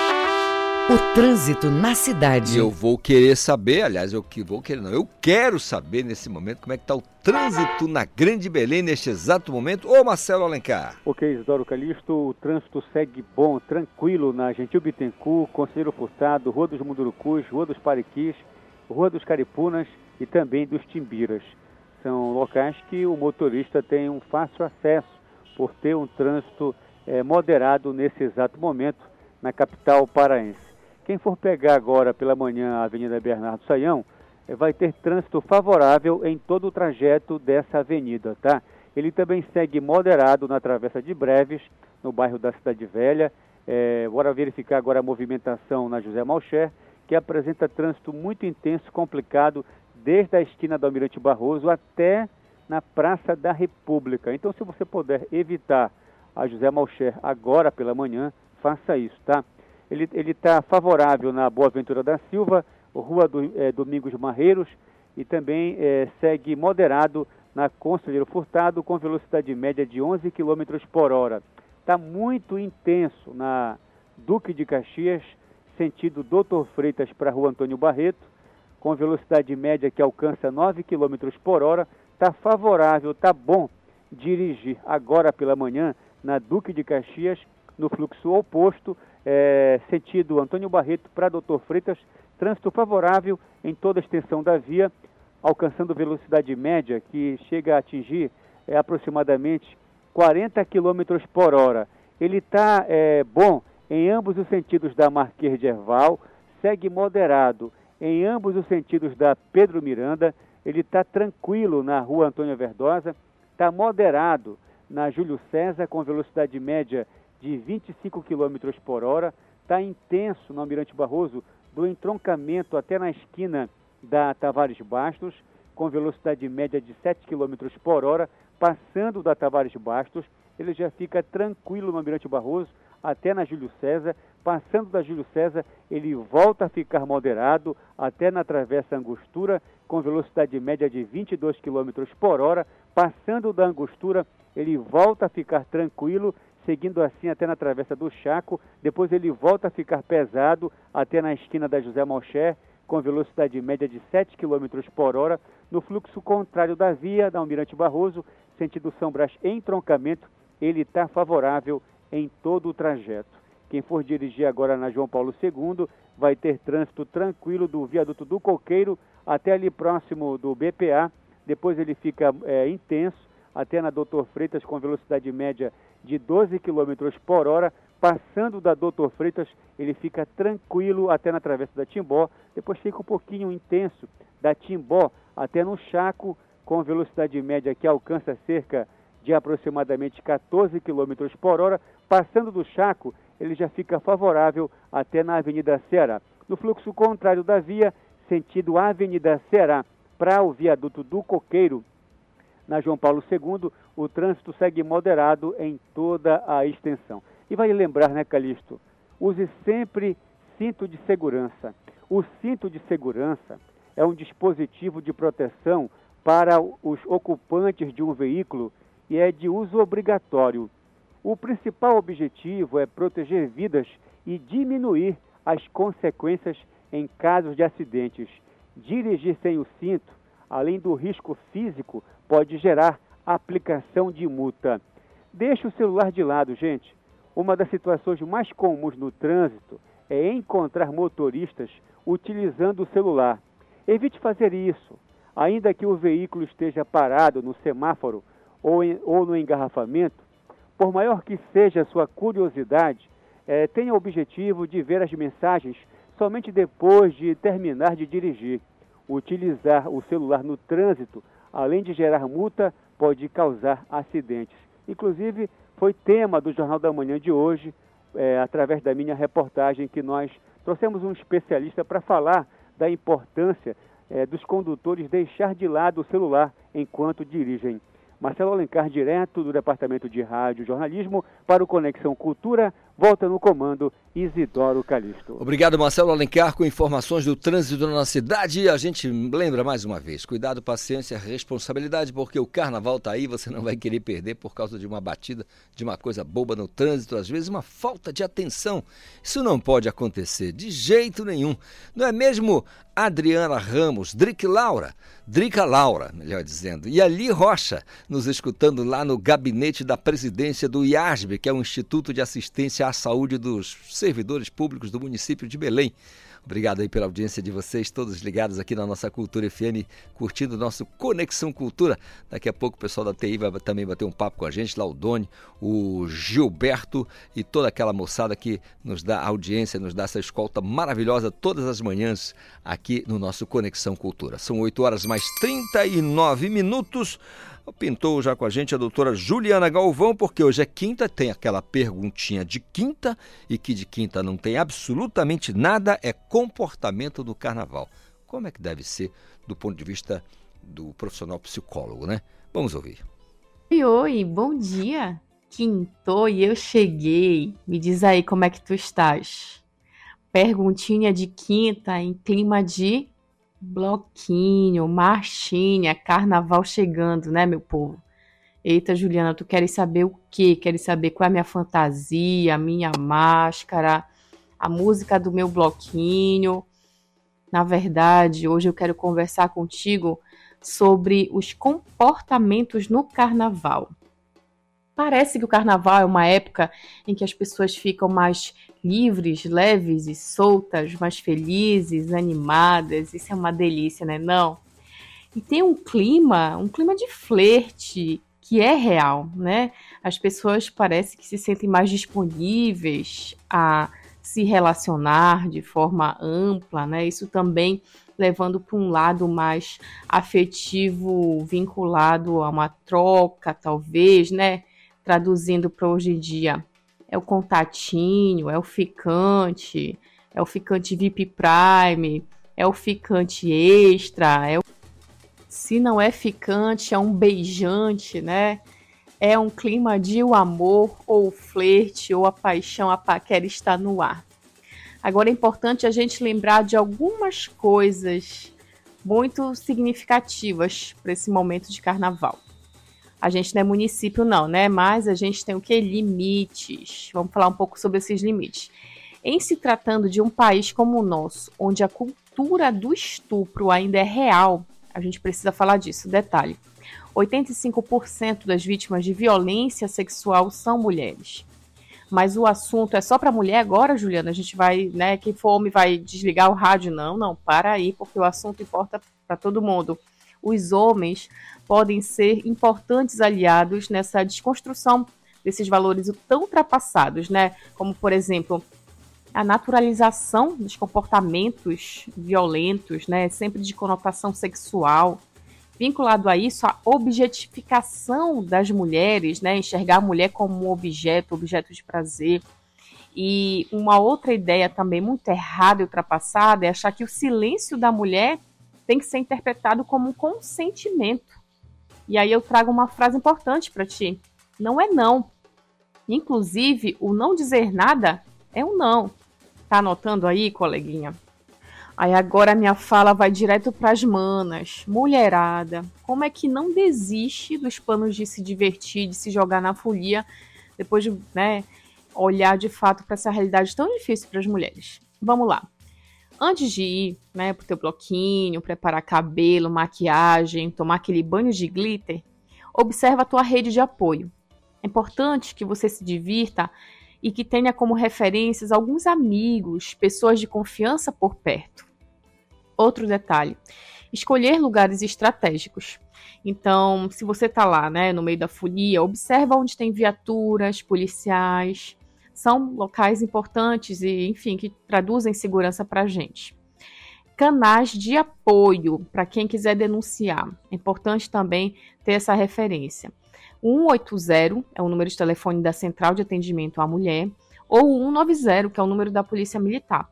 S1: O trânsito na cidade.
S2: Eu vou querer saber, aliás, eu que vou querer, não, eu quero saber nesse momento como é que está o trânsito na Grande Belém neste exato momento. Ô Marcelo Alencar.
S4: Ok, Isidoro Calixto, o trânsito segue bom, tranquilo na Gentil Bittencourt, Conselheiro Furtado, Rua dos Mundurucus, Rua dos Pariquis, Rua dos Caripunas e também dos Timbiras. São locais que o motorista tem um fácil acesso por ter um trânsito é, moderado nesse exato momento na capital paraense. Quem for pegar agora pela manhã a Avenida Bernardo Saião, eh, vai ter trânsito favorável em todo o trajeto dessa avenida, tá? Ele também segue moderado na Travessa de Breves, no bairro da Cidade Velha. É, bora verificar agora a movimentação na José Malcher, que apresenta trânsito muito intenso, complicado, desde a esquina do Almirante Barroso até na Praça da República. Então, se você puder evitar a José Malcher agora pela manhã, faça isso, tá? Ele está favorável na Boa Ventura da Silva, Rua do, é, Domingos Marreiros, e também é, segue moderado na Conselheiro Furtado, com velocidade média de 11 km por hora. Está muito intenso na Duque de Caxias, sentido Doutor Freitas para Rua Antônio Barreto, com velocidade média que alcança 9 km por hora. Está favorável, está bom dirigir agora pela manhã na Duque de Caxias, no fluxo oposto, é, sentido Antônio Barreto para Doutor Freitas, trânsito favorável em toda a extensão da via, alcançando velocidade média que chega a atingir é, aproximadamente 40 km por hora. Ele está é, bom em ambos os sentidos da Marquês de Erval, segue moderado em ambos os sentidos da Pedro Miranda, ele está tranquilo na rua Antônio Verdosa, está moderado na Júlio César, com velocidade média de 25 km por hora, está intenso no Almirante Barroso, do entroncamento até na esquina da Tavares Bastos, com velocidade média de 7 km por hora, passando da Tavares Bastos, ele já fica tranquilo no Almirante Barroso, até na Júlio César, passando da Júlio César, ele volta a ficar moderado até na Travessa Angostura, com velocidade média de 22 km por hora, passando da Angostura, ele volta a ficar tranquilo seguindo assim até na Travessa do Chaco, depois ele volta a ficar pesado até na esquina da José Malcher, com velocidade média de 7 km por hora, no fluxo contrário da via da Almirante Barroso, sentido São Brás em troncamento, ele está favorável em todo o trajeto. Quem for dirigir agora na João Paulo II vai ter trânsito tranquilo do viaduto do Coqueiro até ali próximo do BPA. Depois ele fica é, intenso até na Doutor Freitas com velocidade média de 12 km por hora. Passando da Doutor Freitas, ele fica tranquilo até na Travessa da Timbó. Depois fica um pouquinho intenso da Timbó até no Chaco, com velocidade média que alcança cerca de aproximadamente 14 km por hora. Passando do Chaco, ele já fica favorável até na Avenida Ceará. No fluxo contrário da via, sentido Avenida Ceará, para o viaduto do Coqueiro, na João Paulo II, o trânsito segue moderado em toda a extensão. E vale lembrar, né, Calixto? Use sempre cinto de segurança. O cinto de segurança é um dispositivo de proteção para os ocupantes de um veículo e é de uso obrigatório. O principal objetivo é proteger vidas e diminuir as consequências em casos de acidentes. Dirigir sem o cinto, além do risco físico, pode gerar aplicação de multa. Deixe o celular de lado, gente. Uma das situações mais comuns no trânsito é encontrar motoristas utilizando o celular. Evite fazer isso. Ainda que o veículo esteja parado no semáforo ou, em, ou no engarrafamento, por maior que seja a sua curiosidade, é, tenha o objetivo de ver as mensagens somente depois de terminar de dirigir. Utilizar o celular no trânsito, além de gerar multa, pode causar acidentes. Inclusive, foi tema do Jornal da Manhã de hoje, é, através da minha reportagem, que nós trouxemos um especialista para falar da importância é, dos condutores deixar de lado o celular enquanto dirigem. Marcelo Alencar, direto do Departamento de Rádio e Jornalismo, para o Conexão Cultura, volta no comando Isidoro Calixto.
S2: Obrigado, Marcelo Alencar, com informações do trânsito na cidade. A gente lembra mais uma vez: cuidado, paciência, responsabilidade, porque o carnaval está aí, você não vai querer perder por causa de uma batida, de uma coisa boba no trânsito, às vezes uma falta de atenção. Isso não pode acontecer de jeito nenhum. Não é mesmo Adriana Ramos, Drick Laura, Drica Laura, melhor dizendo, e Ali Rocha, nos escutando lá no gabinete da presidência do IASB, que é o Instituto de Assistência à Saúde dos Servidores Públicos do município de Belém. Obrigado aí pela audiência de vocês, todos ligados aqui na nossa Cultura FM, curtindo o nosso Conexão Cultura. Daqui a pouco o pessoal da TI vai também bater um papo com a gente, lá o Doni, o Gilberto e toda aquela moçada que nos dá audiência, nos dá essa escolta maravilhosa todas as manhãs aqui no nosso Conexão Cultura. São 8 horas mais 39 minutos. Pintou já com a gente a doutora Juliana Galvão, porque hoje é quinta, tem aquela perguntinha de quinta, e que de quinta não tem absolutamente nada, é comportamento do carnaval. Como é que deve ser do ponto de vista do profissional psicólogo, né? Vamos ouvir.
S13: Oi, oi, bom dia. Quintou e eu cheguei. Me diz aí como é que tu estás. Perguntinha de quinta em clima de bloquinho, marchinha, carnaval chegando, né, meu povo? Eita, Juliana, tu queres saber o quê? Queres saber qual é a minha fantasia, a minha máscara, a música do meu bloquinho? Na verdade, hoje eu quero conversar contigo sobre os comportamentos no carnaval. Parece que o carnaval é uma época em que as pessoas ficam mais livres, leves e soltas, mais felizes, animadas. Isso é uma delícia, né? Não. E tem um clima, um clima de flerte que é real, né? As pessoas parece que se sentem mais disponíveis a se relacionar de forma ampla, né? Isso também levando para um lado mais afetivo, vinculado a uma troca, talvez, né? Traduzindo para hoje em dia, é o contatinho, é o ficante, é o ficante VIP Prime, é o ficante extra, é o... se não é ficante, é um beijante, né? É um clima de o amor, ou o flerte, ou a paixão, a paquera está no ar. Agora é importante a gente lembrar de algumas coisas muito significativas para esse momento de carnaval. A gente não é município, não, né? Mas a gente tem o que? Limites. Vamos falar um pouco sobre esses limites. Em se tratando de um país como o nosso, onde a cultura do estupro ainda é real, a gente precisa falar disso. Detalhe: 85% das vítimas de violência sexual são mulheres. Mas o assunto é só para mulher agora, Juliana? A gente vai, né? Quem for homem vai desligar o rádio? Não, não, para aí, porque o assunto importa para todo mundo. Os homens podem ser importantes aliados nessa desconstrução desses valores tão ultrapassados, né? Como, por exemplo, a naturalização dos comportamentos violentos, né? Sempre de conotação sexual. Vinculado a isso, a objetificação das mulheres, né? Enxergar a mulher como um objeto, objeto de prazer. E uma outra ideia também muito errada e ultrapassada é achar que o silêncio da mulher tem que ser interpretado como um consentimento. E aí eu trago uma frase importante para ti. Não é não. Inclusive, o não dizer nada é um não. Tá anotando aí, coleguinha? Aí agora a minha fala vai direto para as manas. Mulherada, como é que não desiste dos planos de se divertir, de se jogar na folia, depois de né, olhar de fato para essa realidade tão difícil para as mulheres? Vamos lá. Antes de ir né, pro teu bloquinho, preparar cabelo, maquiagem, tomar aquele banho de glitter, observa a tua rede de apoio. É importante que você se divirta e que tenha como referências alguns amigos, pessoas de confiança por perto. Outro detalhe: escolher lugares estratégicos. Então, se você está lá, né, no meio da folia, observa onde tem viaturas, policiais. São locais importantes e, enfim, que traduzem segurança para a gente. Canais de apoio para quem quiser denunciar. É importante também ter essa referência. 180 é o número de telefone da Central de Atendimento à Mulher, ou 190, que é o número da Polícia Militar.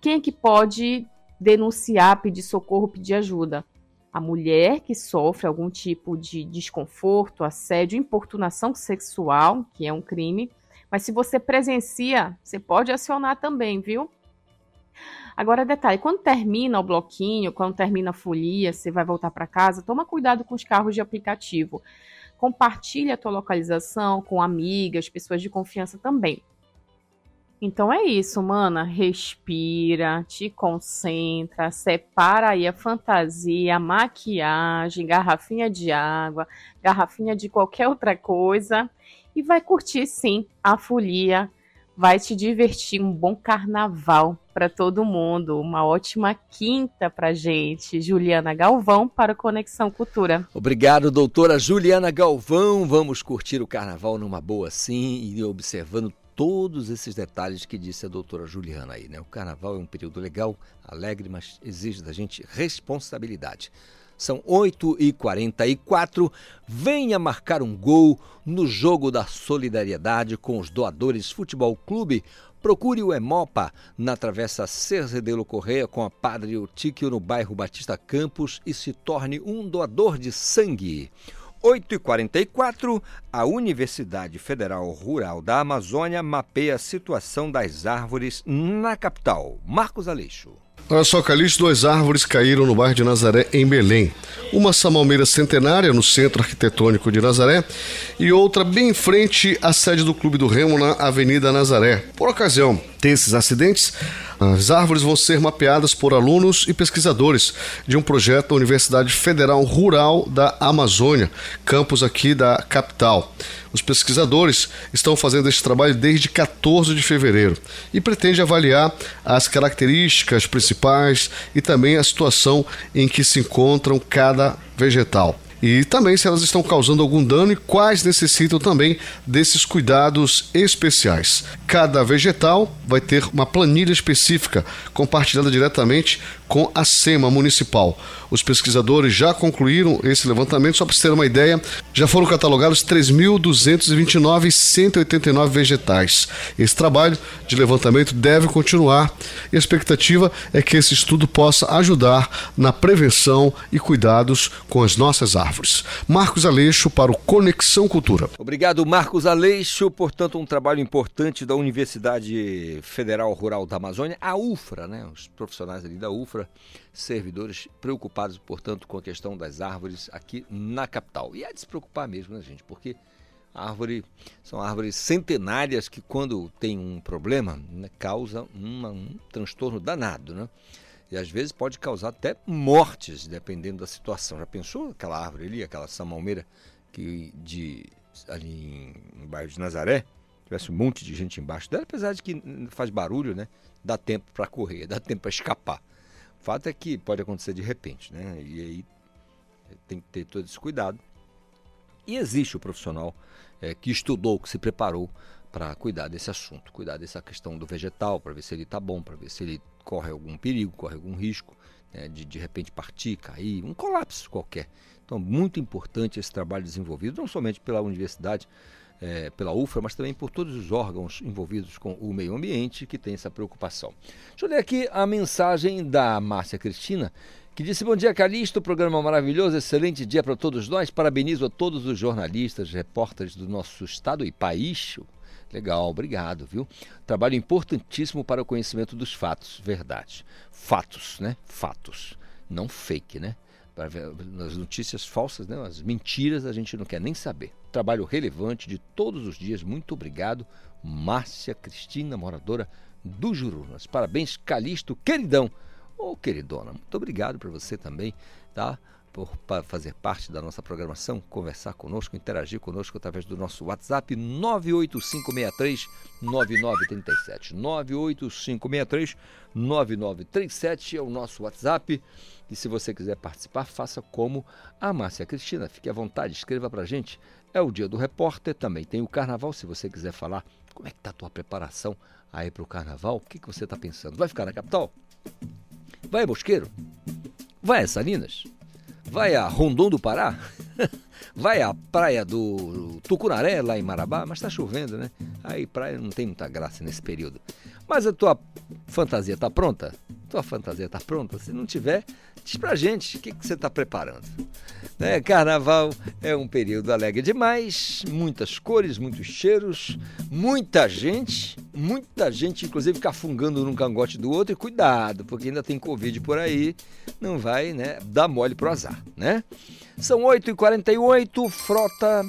S13: Quem é que pode denunciar, pedir socorro, pedir ajuda? A mulher que sofre algum tipo de desconforto, assédio, importunação sexual, que é um crime. Mas se você presencia, você pode acionar também, viu? Agora, detalhe: quando termina o bloquinho, quando termina a folia, você vai voltar para casa, toma cuidado com os carros de aplicativo. Compartilhe a tua localização com amigas, pessoas de confiança também. Então é isso, mana. Respira, te concentra, separa aí a fantasia, a maquiagem, garrafinha de água, garrafinha de qualquer outra coisa e vai curtir sim a folia. Vai te divertir, um bom carnaval para todo mundo. Uma ótima quinta para gente. Juliana Galvão para Conexão Cultura.
S2: Obrigado, doutora Juliana Galvão. Vamos curtir o carnaval numa boa sim e observando todos esses detalhes que disse a doutora Juliana aí, né? O carnaval é um período legal, alegre, mas exige da gente responsabilidade. São 8h44. Venha marcar um gol no jogo da solidariedade com os doadores Futebol Clube. Procure o Emopa na Travessa Cerzedelo Correia com a Padre Eutíquio no bairro Batista Campos e se torne um doador de sangue. 8h44, a Universidade Federal Rural da Amazônia mapeia a situação das árvores na capital. Marcos Aleixo.
S14: Olha só, Calixto, duas árvores caíram no bairro de Nazaré, em Belém. Uma samalmeira centenária no centro arquitetônico de Nazaré e outra bem em frente à sede do Clube do Remo na Avenida Nazaré. Por ocasião desses acidentes, as árvores vão ser mapeadas por alunos e pesquisadores de um projeto da Universidade Federal Rural da Amazônia, campus aqui da capital. Os pesquisadores estão fazendo este trabalho desde 14 de fevereiro e pretende avaliar as características principais e também a situação em que se encontram cada vegetal e também se elas estão causando algum dano e quais necessitam também desses cuidados especiais. Cada vegetal vai ter uma planilha específica compartilhada diretamente com a SEMA municipal. Os pesquisadores já concluíram esse levantamento, só para ter uma ideia, já foram catalogados 3.229 e 189 vegetais. Esse trabalho de levantamento deve continuar e a expectativa é que esse estudo possa ajudar na prevenção e cuidados com as nossas árvores. Marcos Aleixo para o Conexão Cultura.
S2: Obrigado, Marcos Aleixo. Portanto, um trabalho importante da Universidade Federal Rural da Amazônia, a UFRA, né? Os profissionais ali da UFRA servidores preocupados, portanto, com a questão das árvores aqui na capital. E é de se preocupar mesmo, né, gente? Porque árvore são árvores centenárias que, quando tem um problema, né, causa uma, um transtorno danado, né? E às vezes pode causar até mortes, dependendo da situação. Já pensou aquela árvore ali, aquela samalmeira que de ali em, bairro de Nazaré, tivesse um monte de gente embaixo dela, apesar de que faz barulho, né? Dá tempo para correr, dá tempo para escapar. Fato é que pode acontecer de repente, né? E aí tem que ter todo esse cuidado. E existe o profissional é, que estudou, que se preparou para cuidar desse assunto, cuidar dessa questão do vegetal, para ver se ele está bom, para ver se ele corre algum perigo, corre algum risco né, de de repente partir, cair, um colapso qualquer. Então, muito importante esse trabalho desenvolvido, não somente pela universidade, é, pela UFRA, mas também por todos os órgãos envolvidos com o meio ambiente que tem essa preocupação. Deixa eu ler aqui a mensagem da Márcia Cristina, que disse: Bom dia, Calixto, programa maravilhoso, excelente dia para todos nós. Parabenizo a todos os jornalistas, repórteres do nosso estado e país. Legal, obrigado, viu? Trabalho importantíssimo para o conhecimento dos fatos, verdade. Fatos, né? Fatos, não fake, né? Para ver as notícias falsas, né? As mentiras a gente não quer nem saber. Trabalho relevante de todos os dias. Muito obrigado, Márcia Cristina, moradora do Jurunas. Parabéns, Calixto, queridão. Ô, queridona, muito obrigado para você também, tá? Por fazer parte da nossa programação, conversar conosco, interagir conosco através do nosso WhatsApp 98563 9937. 98563 9937 é o nosso WhatsApp. E se você quiser participar, faça como a Márcia Cristina. Fique à vontade, escreva pra gente. É o dia do repórter, também tem o carnaval, se você quiser falar como é que tá a tua preparação aí para o carnaval, o que, que você está pensando? Vai ficar na capital? Vai a Mosqueiro? Vai a Salinas? Vai a Rondon do Pará? Vai à praia do Tucunaré, lá em Marabá? Mas está chovendo, né? Aí praia não tem muita graça nesse período. Mas a tua fantasia está pronta? Tua fantasia está pronta? Se não tiver, diz pra gente o que, você está preparando. Né? Carnaval é um período alegre demais, muitas cores, muitos cheiros, muita gente, muita gente, inclusive cafungando num cangote do outro. E cuidado, porque ainda tem Covid por aí, não vai né, dar mole pro azar, né? São 8h48, frota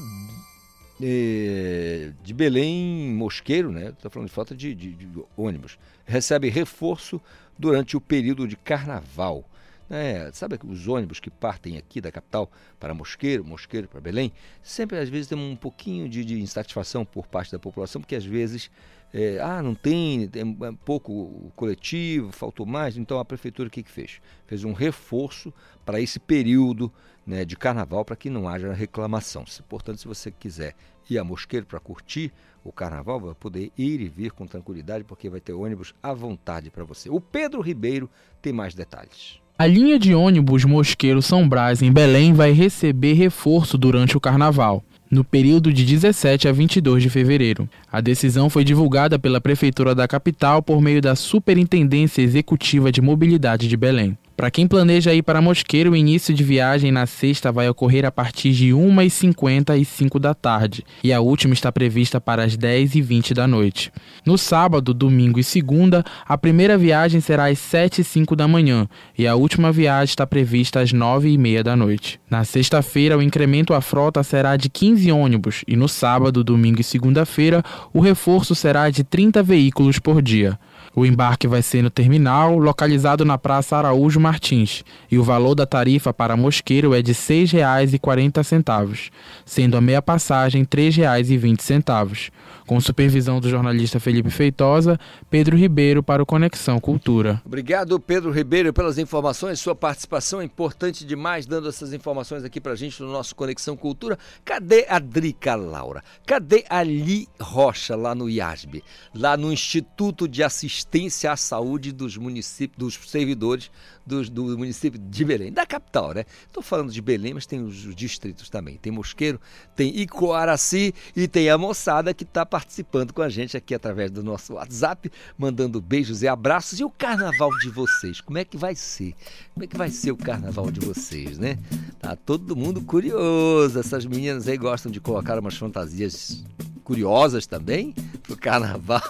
S2: eh, de Belém Mosqueiro, né? Estou falando de frota de, de- de ônibus. Recebe reforço durante o período de carnaval. né? sabe os ônibus que partem aqui da capital para Mosqueiro, Mosqueiro para Belém, sempre às vezes tem um pouquinho de, de insatisfação por parte da população, porque às vezes é, ah, não tem, tem é pouco coletivo, faltou mais. Então a prefeitura o que, que fez? Fez um reforço para esse período né, de carnaval para que não haja reclamação. Portanto, se você quiser ir a Mosqueiro para curtir o carnaval, vai poder ir e vir com tranquilidade, porque vai ter ônibus à vontade para você. O Pedro Ribeiro tem mais detalhes.
S15: A linha de ônibus Mosqueiro São Brás em Belém vai receber reforço durante o carnaval, no período de 17 a 22 de fevereiro. A decisão foi divulgada pela Prefeitura da capital por meio da Superintendência Executiva de Mobilidade de Belém. Para quem planeja ir para Mosqueiro, o início de viagem na sexta vai ocorrer a partir de 1h50 e 5 da tarde, e a última está prevista para as 10h20 da noite. No sábado, domingo e segunda, a primeira viagem será às 7 e 5 da manhã, e a última viagem está prevista às 9h30 da noite. Na sexta-feira, o incremento à frota será de 15 ônibus, e no sábado, domingo e segunda-feira, o reforço será de 30 veículos por dia. O embarque vai ser no terminal, localizado na Praça Araújo Martins, e o valor da tarifa para Mosqueiro é de R$ 6,40, sendo a meia passagem R$ 3,20. Com supervisão do jornalista Felipe Feitosa, Pedro Ribeiro para o Conexão Cultura.
S2: Obrigado, Pedro Ribeiro, pelas informações. Sua participação é importante demais, dando essas informações aqui pra gente no nosso Conexão Cultura. Cadê a Drica Laura? Cadê a Li Rocha, lá no IASB? Lá no Instituto de Assistência à Saúde dos municípios, dos servidores dos- do município de Belém, da capital, né? Estou falando de Belém, mas tem os, os distritos também. Tem Mosqueiro, tem Icoaraci e tem a moçada que está participando com a gente aqui através do nosso WhatsApp, mandando beijos e abraços. E o carnaval de vocês, como é que vai ser? Como é que vai ser o carnaval de vocês, né? Tá todo mundo curioso. Essas meninas aí gostam de colocar umas fantasias curiosas também pro carnaval.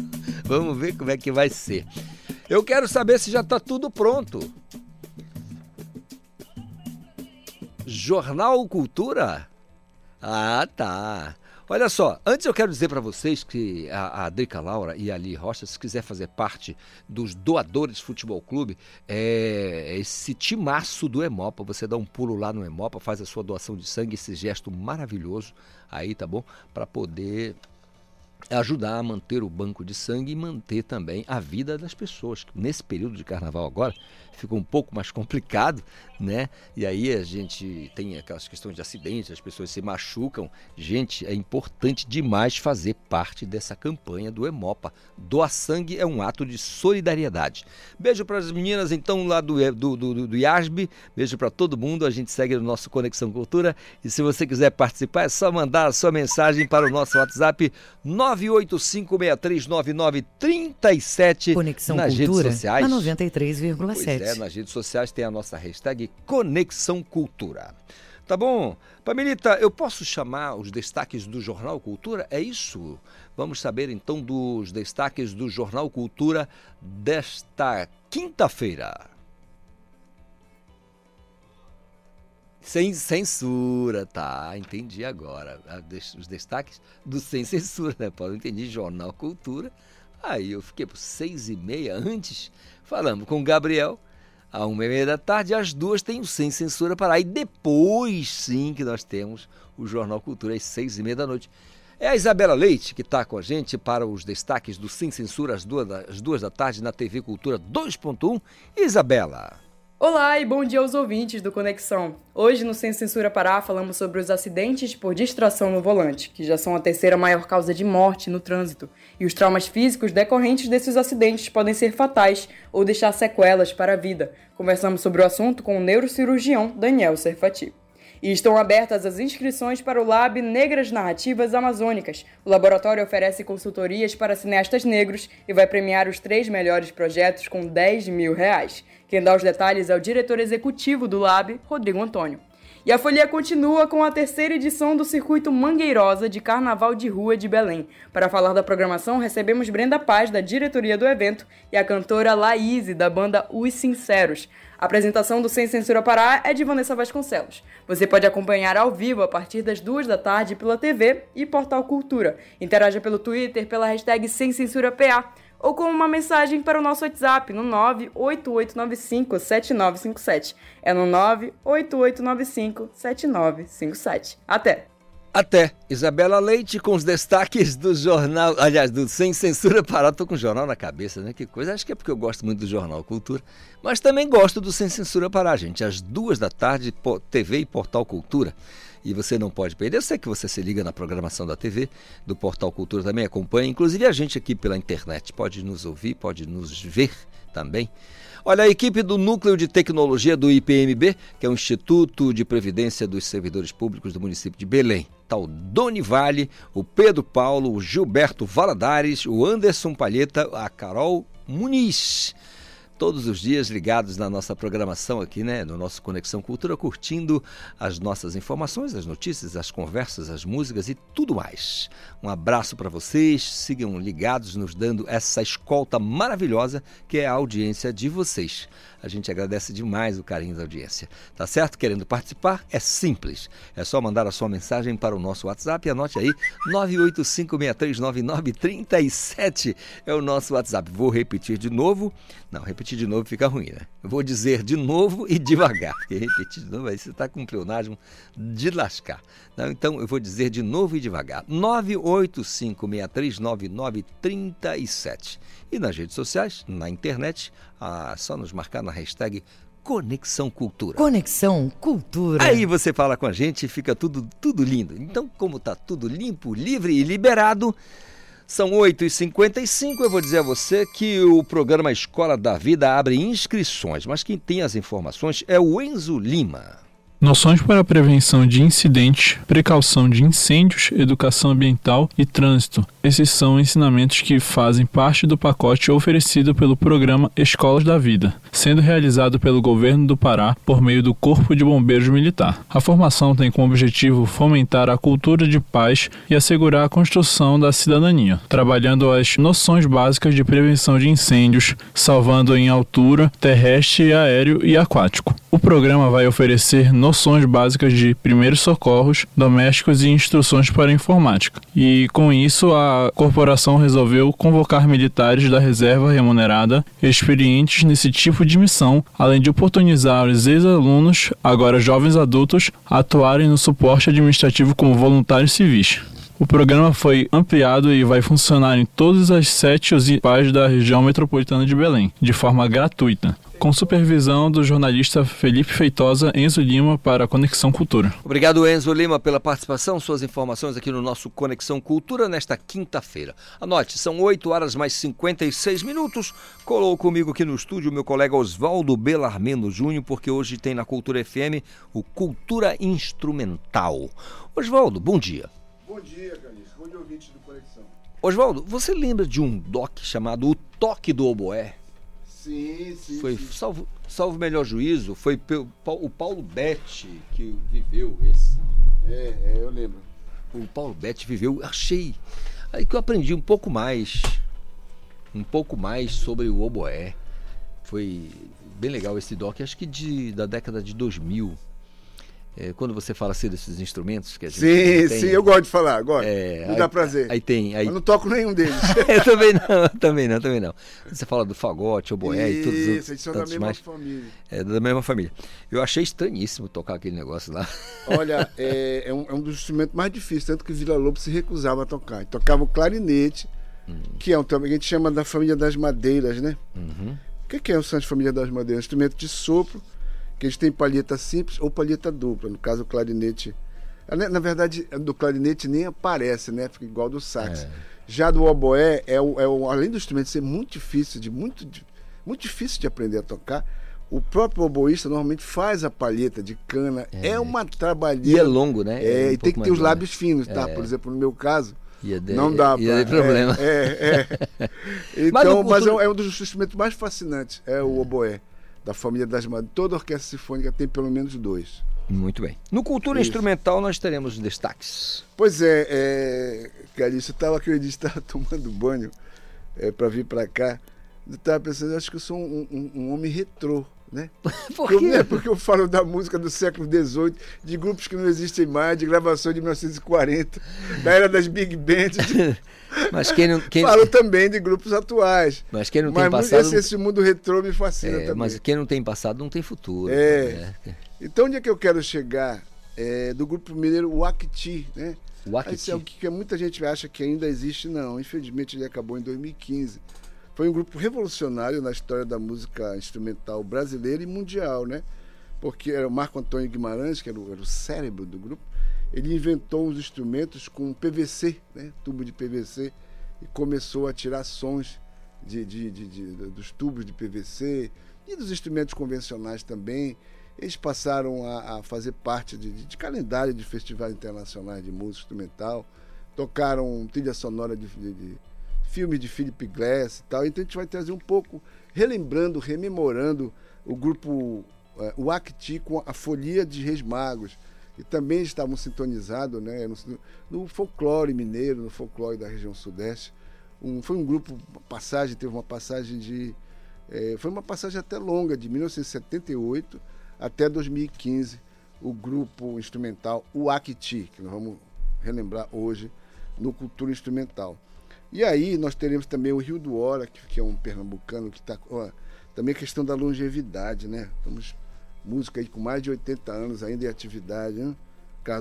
S2: Vamos ver como é que vai ser. Eu quero saber se já está tudo pronto. Jornal Cultura? Ah, tá. Olha só, antes eu quero dizer para vocês que a, a Drica Laura e a Ali Rocha, se quiser fazer parte dos doadores Futebol Clube, é esse timaço do Hemopa. Você dá um pulo lá no Hemopa, faz a sua doação de sangue, esse gesto maravilhoso aí, tá bom? Para poder ajudar a manter o banco de sangue e manter também a vida das pessoas. Nesse período de carnaval agora ficou um pouco mais complicado, né? E aí a gente tem aquelas questões de acidentes, as pessoas se machucam. Gente, é importante demais fazer parte dessa campanha do Hemopa. Doar sangue é um ato de solidariedade. Beijo para as meninas então lá do do, do, do IASB, beijo para todo mundo. A gente segue no nosso Conexão Cultura e se você quiser participar é só mandar a sua mensagem para o nosso WhatsApp 985639937
S1: Conexão
S2: nas
S1: Cultura
S2: redes sociais.
S1: a 93,7.
S2: É, nas redes sociais tem a nossa hashtag Conexão Cultura. Tá bom? Pamilita, eu posso chamar os destaques do Jornal Cultura? É isso? Vamos saber então dos destaques do Jornal Cultura desta quinta-feira. Sem censura, tá? Entendi agora. Os destaques do Sem Censura, né, Paulo? Entendi Jornal Cultura. Aí eu fiquei por seis e meia antes, falando com o Gabriel à uma e meia da tarde, às duas tem o Sem Censura para aí. Depois sim que nós temos o Jornal Cultura às seis e meia da noite. É a Isabela Leite que está com a gente para os destaques do Sem Censura às duas, às duas da tarde na TV Cultura 2.1. Isabela.
S16: Olá e bom dia aos ouvintes do Conexão. Hoje no Sem Censura Pará falamos sobre os acidentes por distração no volante, que já são a terceira maior causa de morte no trânsito, e os traumas físicos decorrentes desses acidentes podem ser fatais ou deixar sequelas para a vida. Conversamos sobre o assunto com o neurocirurgião Daniel Serfati. E estão abertas as inscrições para o Lab Negras Narrativas Amazônicas. O laboratório oferece consultorias para cineastas negros e vai premiar os três melhores projetos com 10 mil reais. Quem dá os detalhes é o diretor executivo do Lab, Rodrigo Antônio. E a folia continua com a terceira edição do Circuito Mangueirosa de Carnaval de Rua de Belém. Para falar da programação, recebemos Brenda Paz, da diretoria do evento, e a cantora Laís, da banda Os Sinceros. A apresentação do Sem Censura Pará é de Vanessa Vasconcelos. Você pode acompanhar ao vivo a partir das duas da tarde pela TV e Portal Cultura. Interaja pelo Twitter pela hashtag Sem Censura PA ou com uma mensagem para o nosso WhatsApp no 988957957. É no 988957957. Até!
S2: Até. Isabela Leite com os destaques do jornal, aliás, do Sem Censura Pará. Tô com o jornal na cabeça, né? Que coisa. Acho que é porque eu gosto muito do Jornal Cultura. Mas também gosto do Sem Censura Pará, gente. Às duas da tarde, TV e Portal Cultura. E você não pode perder. Eu sei que você se liga na programação da TV, do Portal Cultura também acompanha. Inclusive a gente aqui pela internet. Pode nos ouvir, pode nos ver também. Olha, a equipe do Núcleo de Tecnologia do IPMB, que é o Instituto de Previdência dos Servidores Públicos do município de Belém, o Doni Vale, o Pedro Paulo, o Gilberto Valadares, o Anderson Palheta, a Carol Muniz todos os dias ligados na nossa programação aqui, né, no nosso Conexão Cultura, curtindo as nossas informações, as notícias, as conversas, as músicas e tudo mais. Um abraço para vocês, sigam ligados, nos dando essa escolta maravilhosa que é a audiência de vocês. A gente agradece demais o carinho da audiência. Tá certo? Querendo participar? É simples. É só mandar a sua mensagem para o nosso WhatsApp. Anote aí: 985639937 é o nosso WhatsApp. Vou repetir de novo. Não, repetir de novo fica ruim, né? Vou dizer de novo e devagar, porque repetir de novo aí você está com um pleonasmo de lascar. Não, então eu vou dizer de novo e devagar: 985639937. E nas redes sociais, na internet, ah, só nos marcar na hashtag Conexão Cultura.
S1: Conexão Cultura.
S2: Aí você fala com a gente e fica tudo, tudo lindo. Então, como tá tudo limpo, livre e liberado, são 8h55. Eu vou dizer a você que o programa Escola da Vida abre inscrições, mas quem tem as informações é o Enzo Lima.
S17: Noções para a prevenção de incidentes, precaução de incêndios, educação ambiental e trânsito. Esses são ensinamentos que fazem parte do pacote oferecido pelo programa Escolas da Vida, sendo realizado pelo governo do Pará por meio do Corpo de Bombeiros Militar. A formação tem como objetivo fomentar a cultura de paz e assegurar a construção da cidadania, trabalhando as noções básicas de prevenção de incêndios, salvando em altura, terrestre, aéreo e aquático. O programa vai oferecer noções básicas de primeiros socorros domésticos e instruções para informática. E com isso, a corporação resolveu convocar militares da reserva remunerada experientes nesse tipo de missão, além de oportunizar os ex-alunos, agora jovens adultos, a atuarem no suporte administrativo como voluntários civis. O programa foi ampliado e vai funcionar em todas as sete USIPAs da região metropolitana de Belém, de forma gratuita, com supervisão do jornalista Felipe Feitosa Enzo Lima para a Conexão Cultura.
S2: Obrigado, Enzo Lima, pela participação, suas informações aqui no nosso Conexão Cultura nesta quinta-feira. Anote, são 8 horas mais 56 minutos. Colou comigo aqui no estúdio meu colega Oswaldo Belarmino Júnior, porque hoje tem na Cultura FM o Cultura Instrumental. Oswaldo, bom dia.
S18: Bom dia, Calixto. Bom dia, ouvinte do Conexão.
S2: Oswaldo, você lembra de um doc chamado O Toque do Oboé?
S18: Sim, sim.
S2: Foi,
S18: sim.
S2: salvo, salvo o melhor juízo, foi o Paulo Betti que viveu esse.
S18: É, é, eu lembro.
S2: O Paulo Betti viveu, achei. Aí que eu aprendi um pouco mais. Um pouco mais sobre o oboé. Foi bem legal esse doc, acho que de, da década de 2000. É, quando você fala assim desses instrumentos que a gente
S18: Sim,
S2: tem,
S18: sim, eu gosto de falar, gosto.
S2: É,
S18: Me
S2: aí-
S18: dá prazer.
S2: Aí tem. Aí,
S18: Mas não toco nenhum deles.
S2: eu também não, também não, também não. Você fala do fagote, oboé e todos os
S18: Isso, são da mesma
S2: mais.
S18: família.
S2: É, da mesma família. Eu achei estranhíssimo tocar aquele negócio lá.
S18: Olha, é, é um, é um dos instrumentos mais difíceis, tanto que Vila Lobo se recusava a tocar. E tocava o clarinete,
S2: Hum.
S18: que é um também que a gente chama da família das madeiras, né?
S2: Uhum.
S18: O que que é o Santos Família das Madeiras? Um instrumento de sopro, que eles têm palheta simples ou palheta dupla. No caso, o clarinete. Ah, né, Na verdade, do clarinete nem aparece, né? Fica igual do sax.
S2: É.
S18: Já do oboé, é o, é o- além do instrumento ser muito difícil, de muito, muito difícil de aprender a tocar, o próprio oboísta normalmente faz a palheta de cana. É, uma trabalheira.
S2: E é longo, né?
S18: É,
S2: É um
S18: e tem que ter os
S2: longo.
S18: lábios finos, tá?
S2: É.
S18: Por exemplo, no meu caso,
S2: Ia de-
S18: não dá
S2: ia
S18: pra...
S2: ter problema.
S18: É, é, é.
S2: Mas
S18: Então, mas, é,
S2: cultura-
S18: um- é um dos instrumentos mais fascinantes, é o oboé, da família das madeiras. Toda orquestra sinfônica tem pelo menos dois.
S2: Muito bem. No Cultura
S18: Isso.
S2: Instrumental nós teremos destaques.
S18: Pois é, é Calixto, eu estava dia estava tomando banho é, para vir para cá. Eu estava pensando, eu acho que eu sou um, um- um homem retrô, né?
S2: Por
S18: Eu-
S2: quê?
S18: né, porque eu falo da música do século XVIII, de grupos que não existem mais, de gravações de 1940, da era das big bands. de-
S2: Mas quem não. Quem...
S18: Falo também de grupos atuais.
S2: Mas quem não
S18: Mas
S2: tem passado.
S18: Esse, esse mundo retrô me fascina
S2: É,
S18: também.
S2: mas quem não tem passado não tem futuro.
S18: É.
S2: né?
S18: Então, onde é que eu quero chegar? É do grupo mineiro Wakti, né?
S2: Wakti.
S18: Isso é o que muita gente acha que ainda existe, não. Infelizmente, ele acabou em 2015. Foi um grupo revolucionário na história da música instrumental brasileira e mundial, né? Porque era o Marco Antônio Guimarães, que era o, era o cérebro do grupo, ele inventou os instrumentos com PVC, né? tubo de PVC, e começou a tirar sons de, de- de- de- dos tubos de PVC e dos instrumentos convencionais também. Eles passaram a, a fazer parte de, calendário de festivais internacionais de música instrumental, tocaram trilha sonora de, de, de Philip Glass e tal. Então a gente vai trazer um pouco, relembrando, rememorando o grupo eh, o Acti com a Folia de Reis Magos. E também estavam sintonizados né, no, no folclore mineiro, no folclore da região sudeste. Um- foi um grupo, passagem, teve uma passagem de. eh, foi uma passagem até longa, de 1978 até 2015, o grupo instrumental o Acti, que nós vamos relembrar hoje no Cultura Instrumental. E aí nós teremos também o Rio do Hora, que, é um pernambucano que está. Também a questão da longevidade, né? Estamos música aí com mais de 80 anos ainda em atividade, né?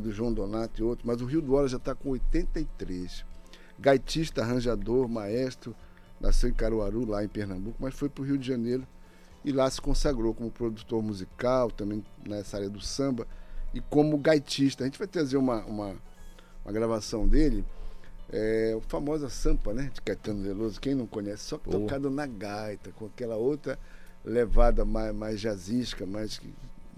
S18: Do João Donato e outros, mas o Rio do Hora já está com 83. Gaitista, arranjador, maestro, nasceu em Caruaru, lá em Pernambuco, mas foi para o Rio de Janeiro e lá se consagrou como produtor musical, também nessa área do samba, e como gaitista. A gente vai trazer uma, uma, uma gravação dele, é, a famosa Sampa, né, de Caetano Veloso, quem não conhece, só que
S2: Boa.
S18: tocado na gaita, com aquela outra levada mais, mais jazzística, mais.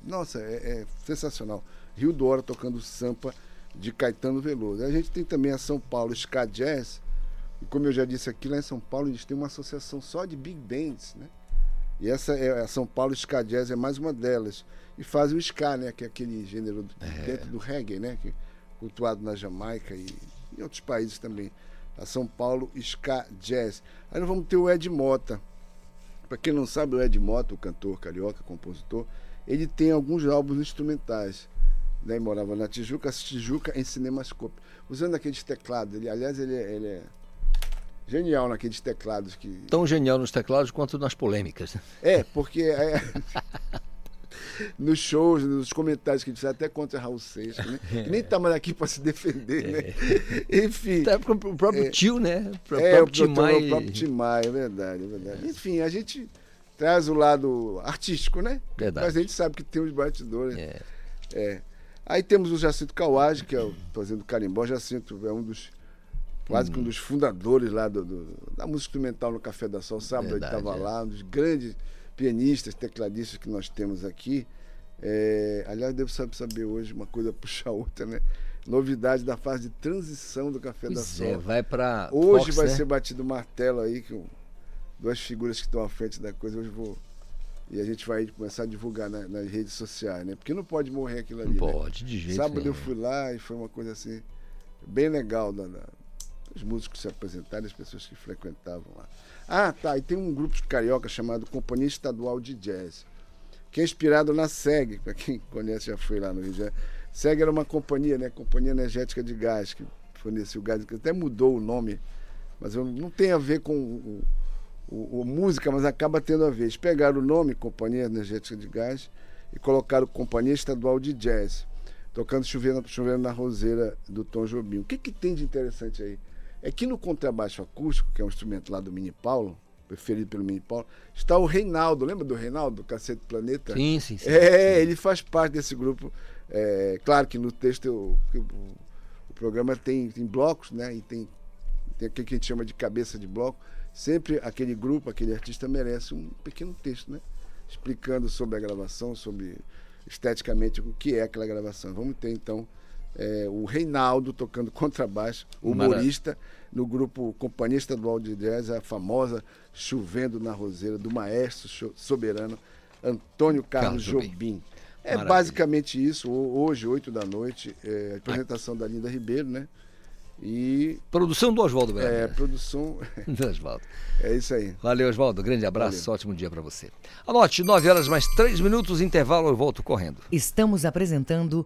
S18: Nossa, é, é sensacional. Rio do Hora tocando Sampa de Caetano Veloso. A gente tem também a São Paulo Ska Jazz, e como eu já disse aqui, lá em São Paulo eles têm uma associação só de big bands, né? E essa é a São Paulo Ska Jazz é mais uma delas. E faz o ska, né? Que é aquele gênero do- dentro do reggae, né? Que, cultuado na Jamaica e em outros países também. A São Paulo Ska Jazz. Aí nós vamos ter o Ed Mota. Para quem não sabe, o Ed Mota, o cantor carioca, compositor, ele tem alguns álbuns instrumentais. Né? Ele morava na Tijuca, Tijuca em Cinemascope. Usando aqueles teclados. Ele, aliás, ele, é- ele é genial naqueles teclados que
S2: Tão genial nos teclados quanto nas polêmicas.
S18: é, porque é, nos shows, nos comentários que faz, até contra Raul Seixas, né? Que nem tá mais aqui para se defender, né? Enfim.
S2: Até o próprio
S18: é,
S2: tio, né? O
S18: é,
S2: próprio
S18: o,
S2: Tim Maia.
S18: o próprio Tim Maia, é verdade, é verdade. Enfim, a gente traz o lado artístico, né?
S2: Verdade.
S18: Mas a gente sabe que tem os batidores. É. é. Aí temos o Jacinto Kawage, que é o fazendo carimbó. Jacinto é um dos quase que um dos fundadores lá do, do, da música instrumental no Café da Sol. Sábado
S2: Verdade,
S18: ele estava
S2: é.
S18: lá, um dos grandes pianistas, tecladistas que nós temos aqui. É, aliás, devo saber, hoje uma coisa puxa outra, né? Novidade da fase de transição do Café da
S2: Pois
S18: Sol.
S2: é, vai pra
S18: Hoje
S2: Fox,
S18: vai
S2: né?
S18: ser batido o martelo aí, que duas figuras que estão à frente da coisa, hoje vou. E a gente vai começar a divulgar na- nas redes sociais, né? Porque não pode morrer aquilo ali.
S2: Não
S18: né?
S2: pode, de jeito
S18: Sábado
S2: nenhum.
S18: eu fui lá e foi uma coisa assim, bem legal da, da- os músicos se apresentarem, as pessoas que frequentavam lá. Ah, tá. E tem um grupo de carioca chamado Companhia Estadual de Jazz, que é inspirado na SEG, para quem conhece já foi lá no Rio de Janeiro. SEG era uma companhia, né? Companhia Energética de Gás, que fornecia o gás, que até mudou o nome, mas não tem a ver com o, o- o música, mas acaba tendo a ver. Eles pegaram o nome Companhia Energética de Gás e colocaram Companhia Estadual de Jazz, tocando chovendo, chovendo na roseira do Tom Jobim. O que, que tem de interessante aí? É que no contrabaixo acústico, que é um instrumento lá do Mini Paulo, preferido pelo Mini Paulo, está o Reinaldo. Lembra do Reinaldo, do Cacete Planeta?
S2: Sim, sim, sim.
S18: É, ele faz parte desse grupo. É, claro que no texto eu- o, o programa tem, tem blocos, né? E tem, tem aquilo que a gente chama de cabeça de bloco. Sempre aquele grupo, aquele artista merece um pequeno texto, né? Explicando sobre a gravação, sobre esteticamente o que é aquela gravação. Vamos ter então é, o Reinaldo tocando contrabaixo, humorista, no grupo Companhia Estadual de Jazz, a famosa Chovendo na Roseira, do maestro soberano Antônio Carlos,
S2: Carlos Jobim.
S18: Jobim. É
S2: Maravilha.
S18: basicamente isso. Ho- Hoje, 8 da noite, é, a apresentação da Linda Ribeiro, né? E.
S2: Produção do Oswaldo Braga.
S18: É, produção.
S2: Do Oswaldo.
S18: É isso aí.
S2: Valeu, Oswaldo. Grande abraço.
S18: Valeu.
S2: Ótimo dia para você. Anote, 9 horas mais 3 minutos, intervalo, eu volto correndo.
S1: Estamos apresentando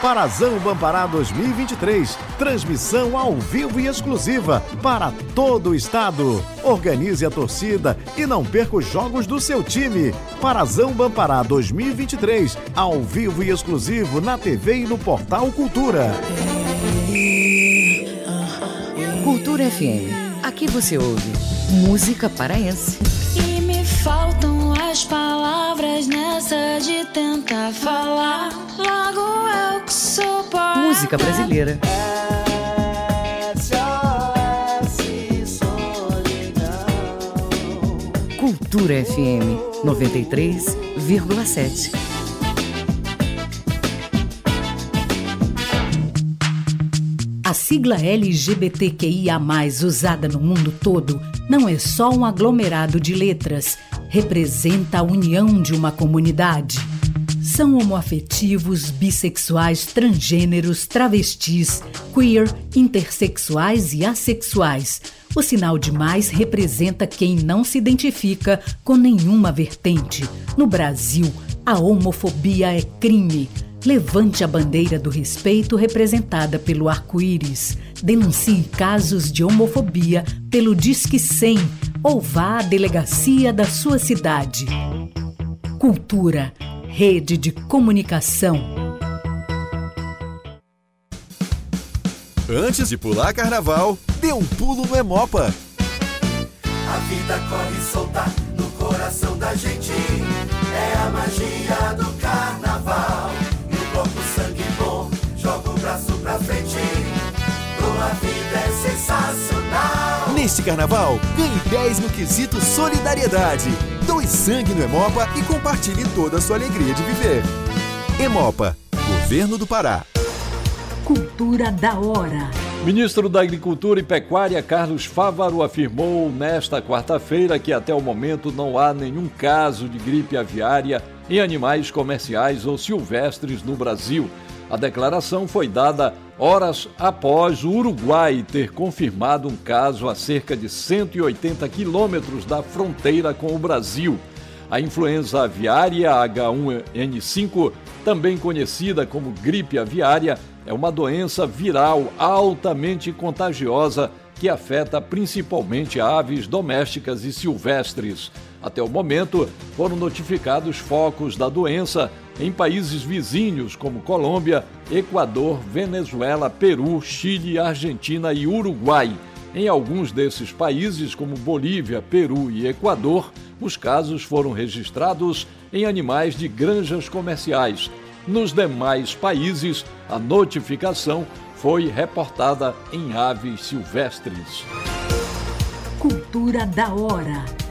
S19: Parazão Bampará 2023. Transmissão ao vivo e exclusiva para todo o estado. Organize a torcida e não perca os jogos do seu time. Parazão Bampará 2023. Ao vivo e exclusivo na TV e no portal Cultura.
S1: Cultura FM. Aqui você ouve música paraense.
S12: E me faltam as palavras nessa de tentar falar. Logo eu que sou poeta.
S1: Música brasileira. Cultura FM 93,7.
S20: A sigla LGBTQIA, usada no mundo todo, não é só um aglomerado de letras, representa a união de uma comunidade. São homoafetivos, bissexuais, transgêneros, travestis, queer, intersexuais e assexuais. O sinal de mais representa quem não se identifica com nenhuma vertente. No Brasil, a homofobia é crime. Levante a bandeira do respeito representada pelo arco-íris. Denuncie casos de homofobia pelo Disque 100 ou vá à delegacia da sua cidade. Cultura, rede de comunicação.
S21: Antes de pular carnaval, dê um pulo no Emopa.
S10: A vida corre solta no coração da gente. É a magia do carnaval.
S21: Neste carnaval, ganhe 10 no quesito solidariedade. Doe sangue no Hemopa e compartilhe toda a sua alegria de viver. Hemopa, Governo do Pará.
S20: Cultura da hora.
S22: Ministro da Agricultura e Pecuária Carlos Fávaro afirmou nesta quarta-feira que até o momento não há nenhum caso de gripe aviária em animais comerciais ou silvestres no Brasil. A declaração foi dada horas após o Uruguai ter confirmado um caso a cerca de 180 quilômetros da fronteira com o Brasil. A influenza aviária H1N5, também conhecida como gripe aviária, é uma doença viral altamente contagiosa que afeta principalmente aves domésticas e silvestres. Até o momento, foram notificados focos da doença em países vizinhos como Colômbia, Equador, Venezuela, Peru, Chile, Argentina e Uruguai. Em alguns desses países, como Bolívia, Peru e Equador, os casos foram registrados em animais de granjas comerciais. Nos demais países, a notificação foi reportada em aves silvestres.
S20: Cultura da hora.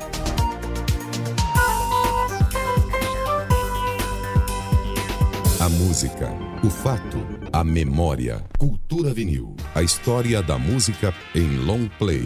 S23: A música, o fato, a memória. Cultura vinil. A história da música em long play.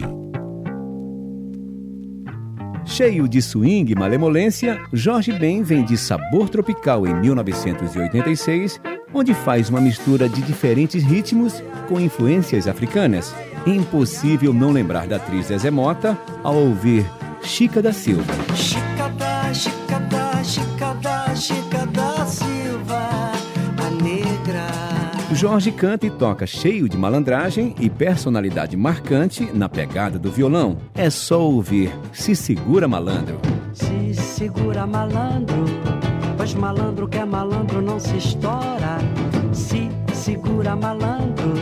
S24: Cheio de swing e malemolência, Jorge Ben vem de Sabor Tropical em 1986, onde faz uma mistura de diferentes ritmos com influências africanas. Impossível não lembrar da atriz Zezé Mota ao ouvir Chica da Silva.
S10: Chica da, Chica da, Chica da, Chica da Silva.
S24: Jorge canta e toca cheio de malandragem e personalidade marcante na pegada do violão. É só ouvir Se Segura Malandro.
S10: Se segura malandro, pois malandro que é malandro não se estoura. Se segura malandro,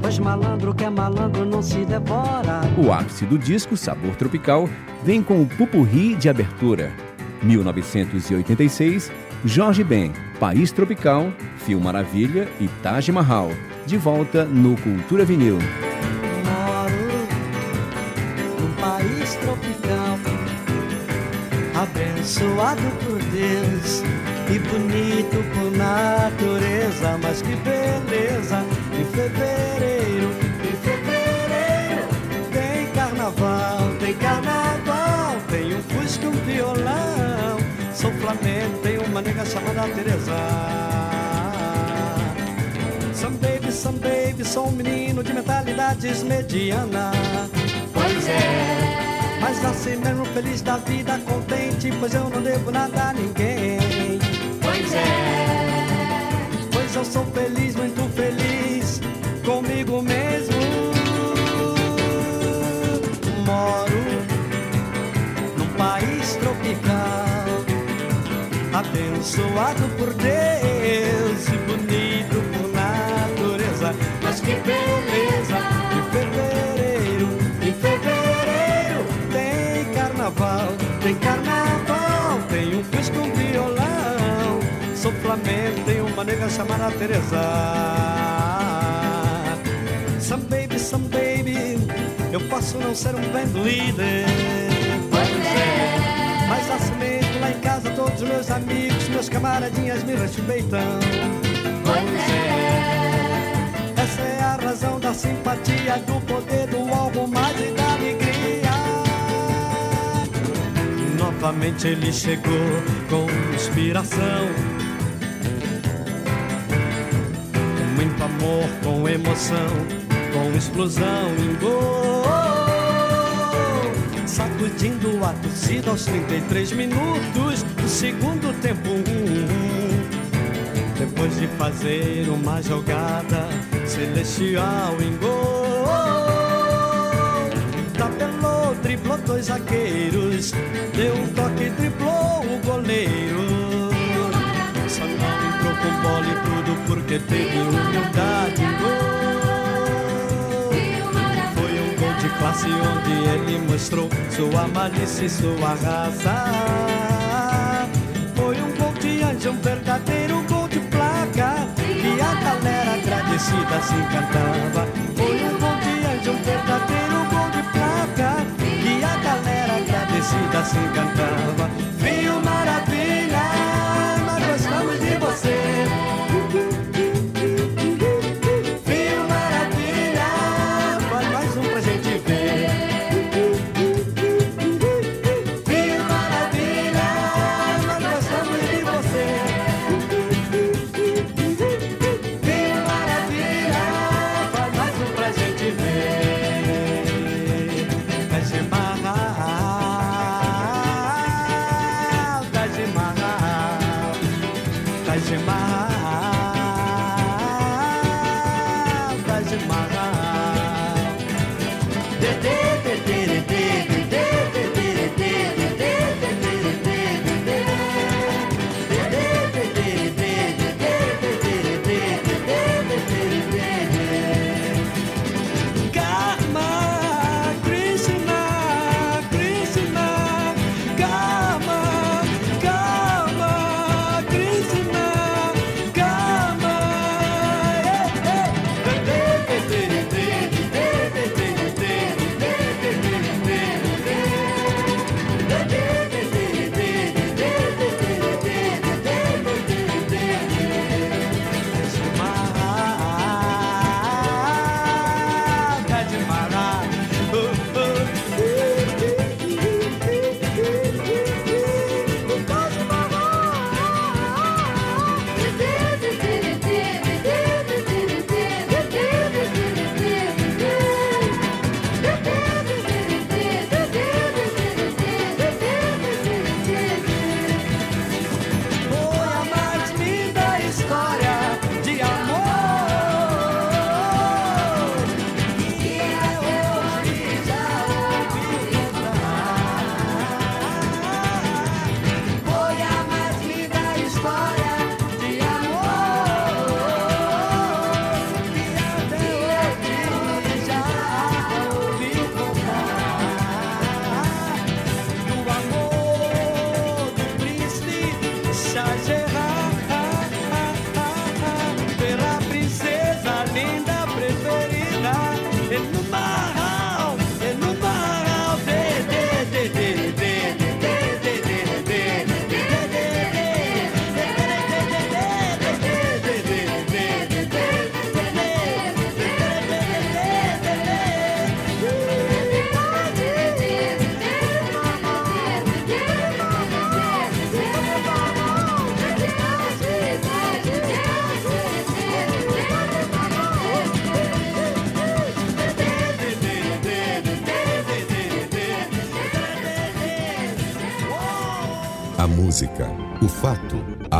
S10: pois malandro que é malandro não se devora.
S24: O ápice do disco Sabor Tropical vem com o pupurri de abertura. 1986, Jorge Ben, País Tropical, Fio Maravilha e Taj Mahal. De volta no Cultura Vinil.
S10: Moro num país tropical, abençoado por Deus e bonito por natureza. Mas que beleza! Em fevereiro, em fevereiro, tem carnaval, tem carnaval, tem um fusca, um violão. Sou flamengo, uma nega chamada Teresa. Some baby, some baby, sou um menino de mentalidades mediana. Pois é. Mas assim mesmo feliz da vida, contente, pois eu não devo nada a ninguém. Pois é. Pois eu sou feliz, muito feliz comigo mesmo. Moro num país tropical, abençoado por Deus e bonito por natureza. Mas que beleza! Em fevereiro, em fevereiro tem carnaval, tem carnaval, tem um fusca, um violão. Sou flamengo, tem uma nega chamada Teresa. Some baby, some baby, eu posso não ser um band leader. Mas assumento lá em casa todos os meus amigos, meus camaradinhas me respeitam. Pois é. Essa é a razão da simpatia, do poder do algo mais e da alegria. Novamente ele chegou com inspiração. Com muito amor, com emoção, com explosão em gol. Sacudindo a torcida aos 33 minutos do segundo tempo. Depois de fazer uma jogada celestial em gol. Tabelou, driblou dois zagueiros, deu um toque, driblou o goleiro. Só não entrou com bola e tudo porque teve humildade em gol. de classe onde ele mostrou sua malícia e sua raça. Foi um gol de anjo, um verdadeiro gol de placa, que a galera agradecida se encantava. Foi um gol de anjo, um verdadeiro gol de placa,
S25: que a
S10: galera agradecida se encantava.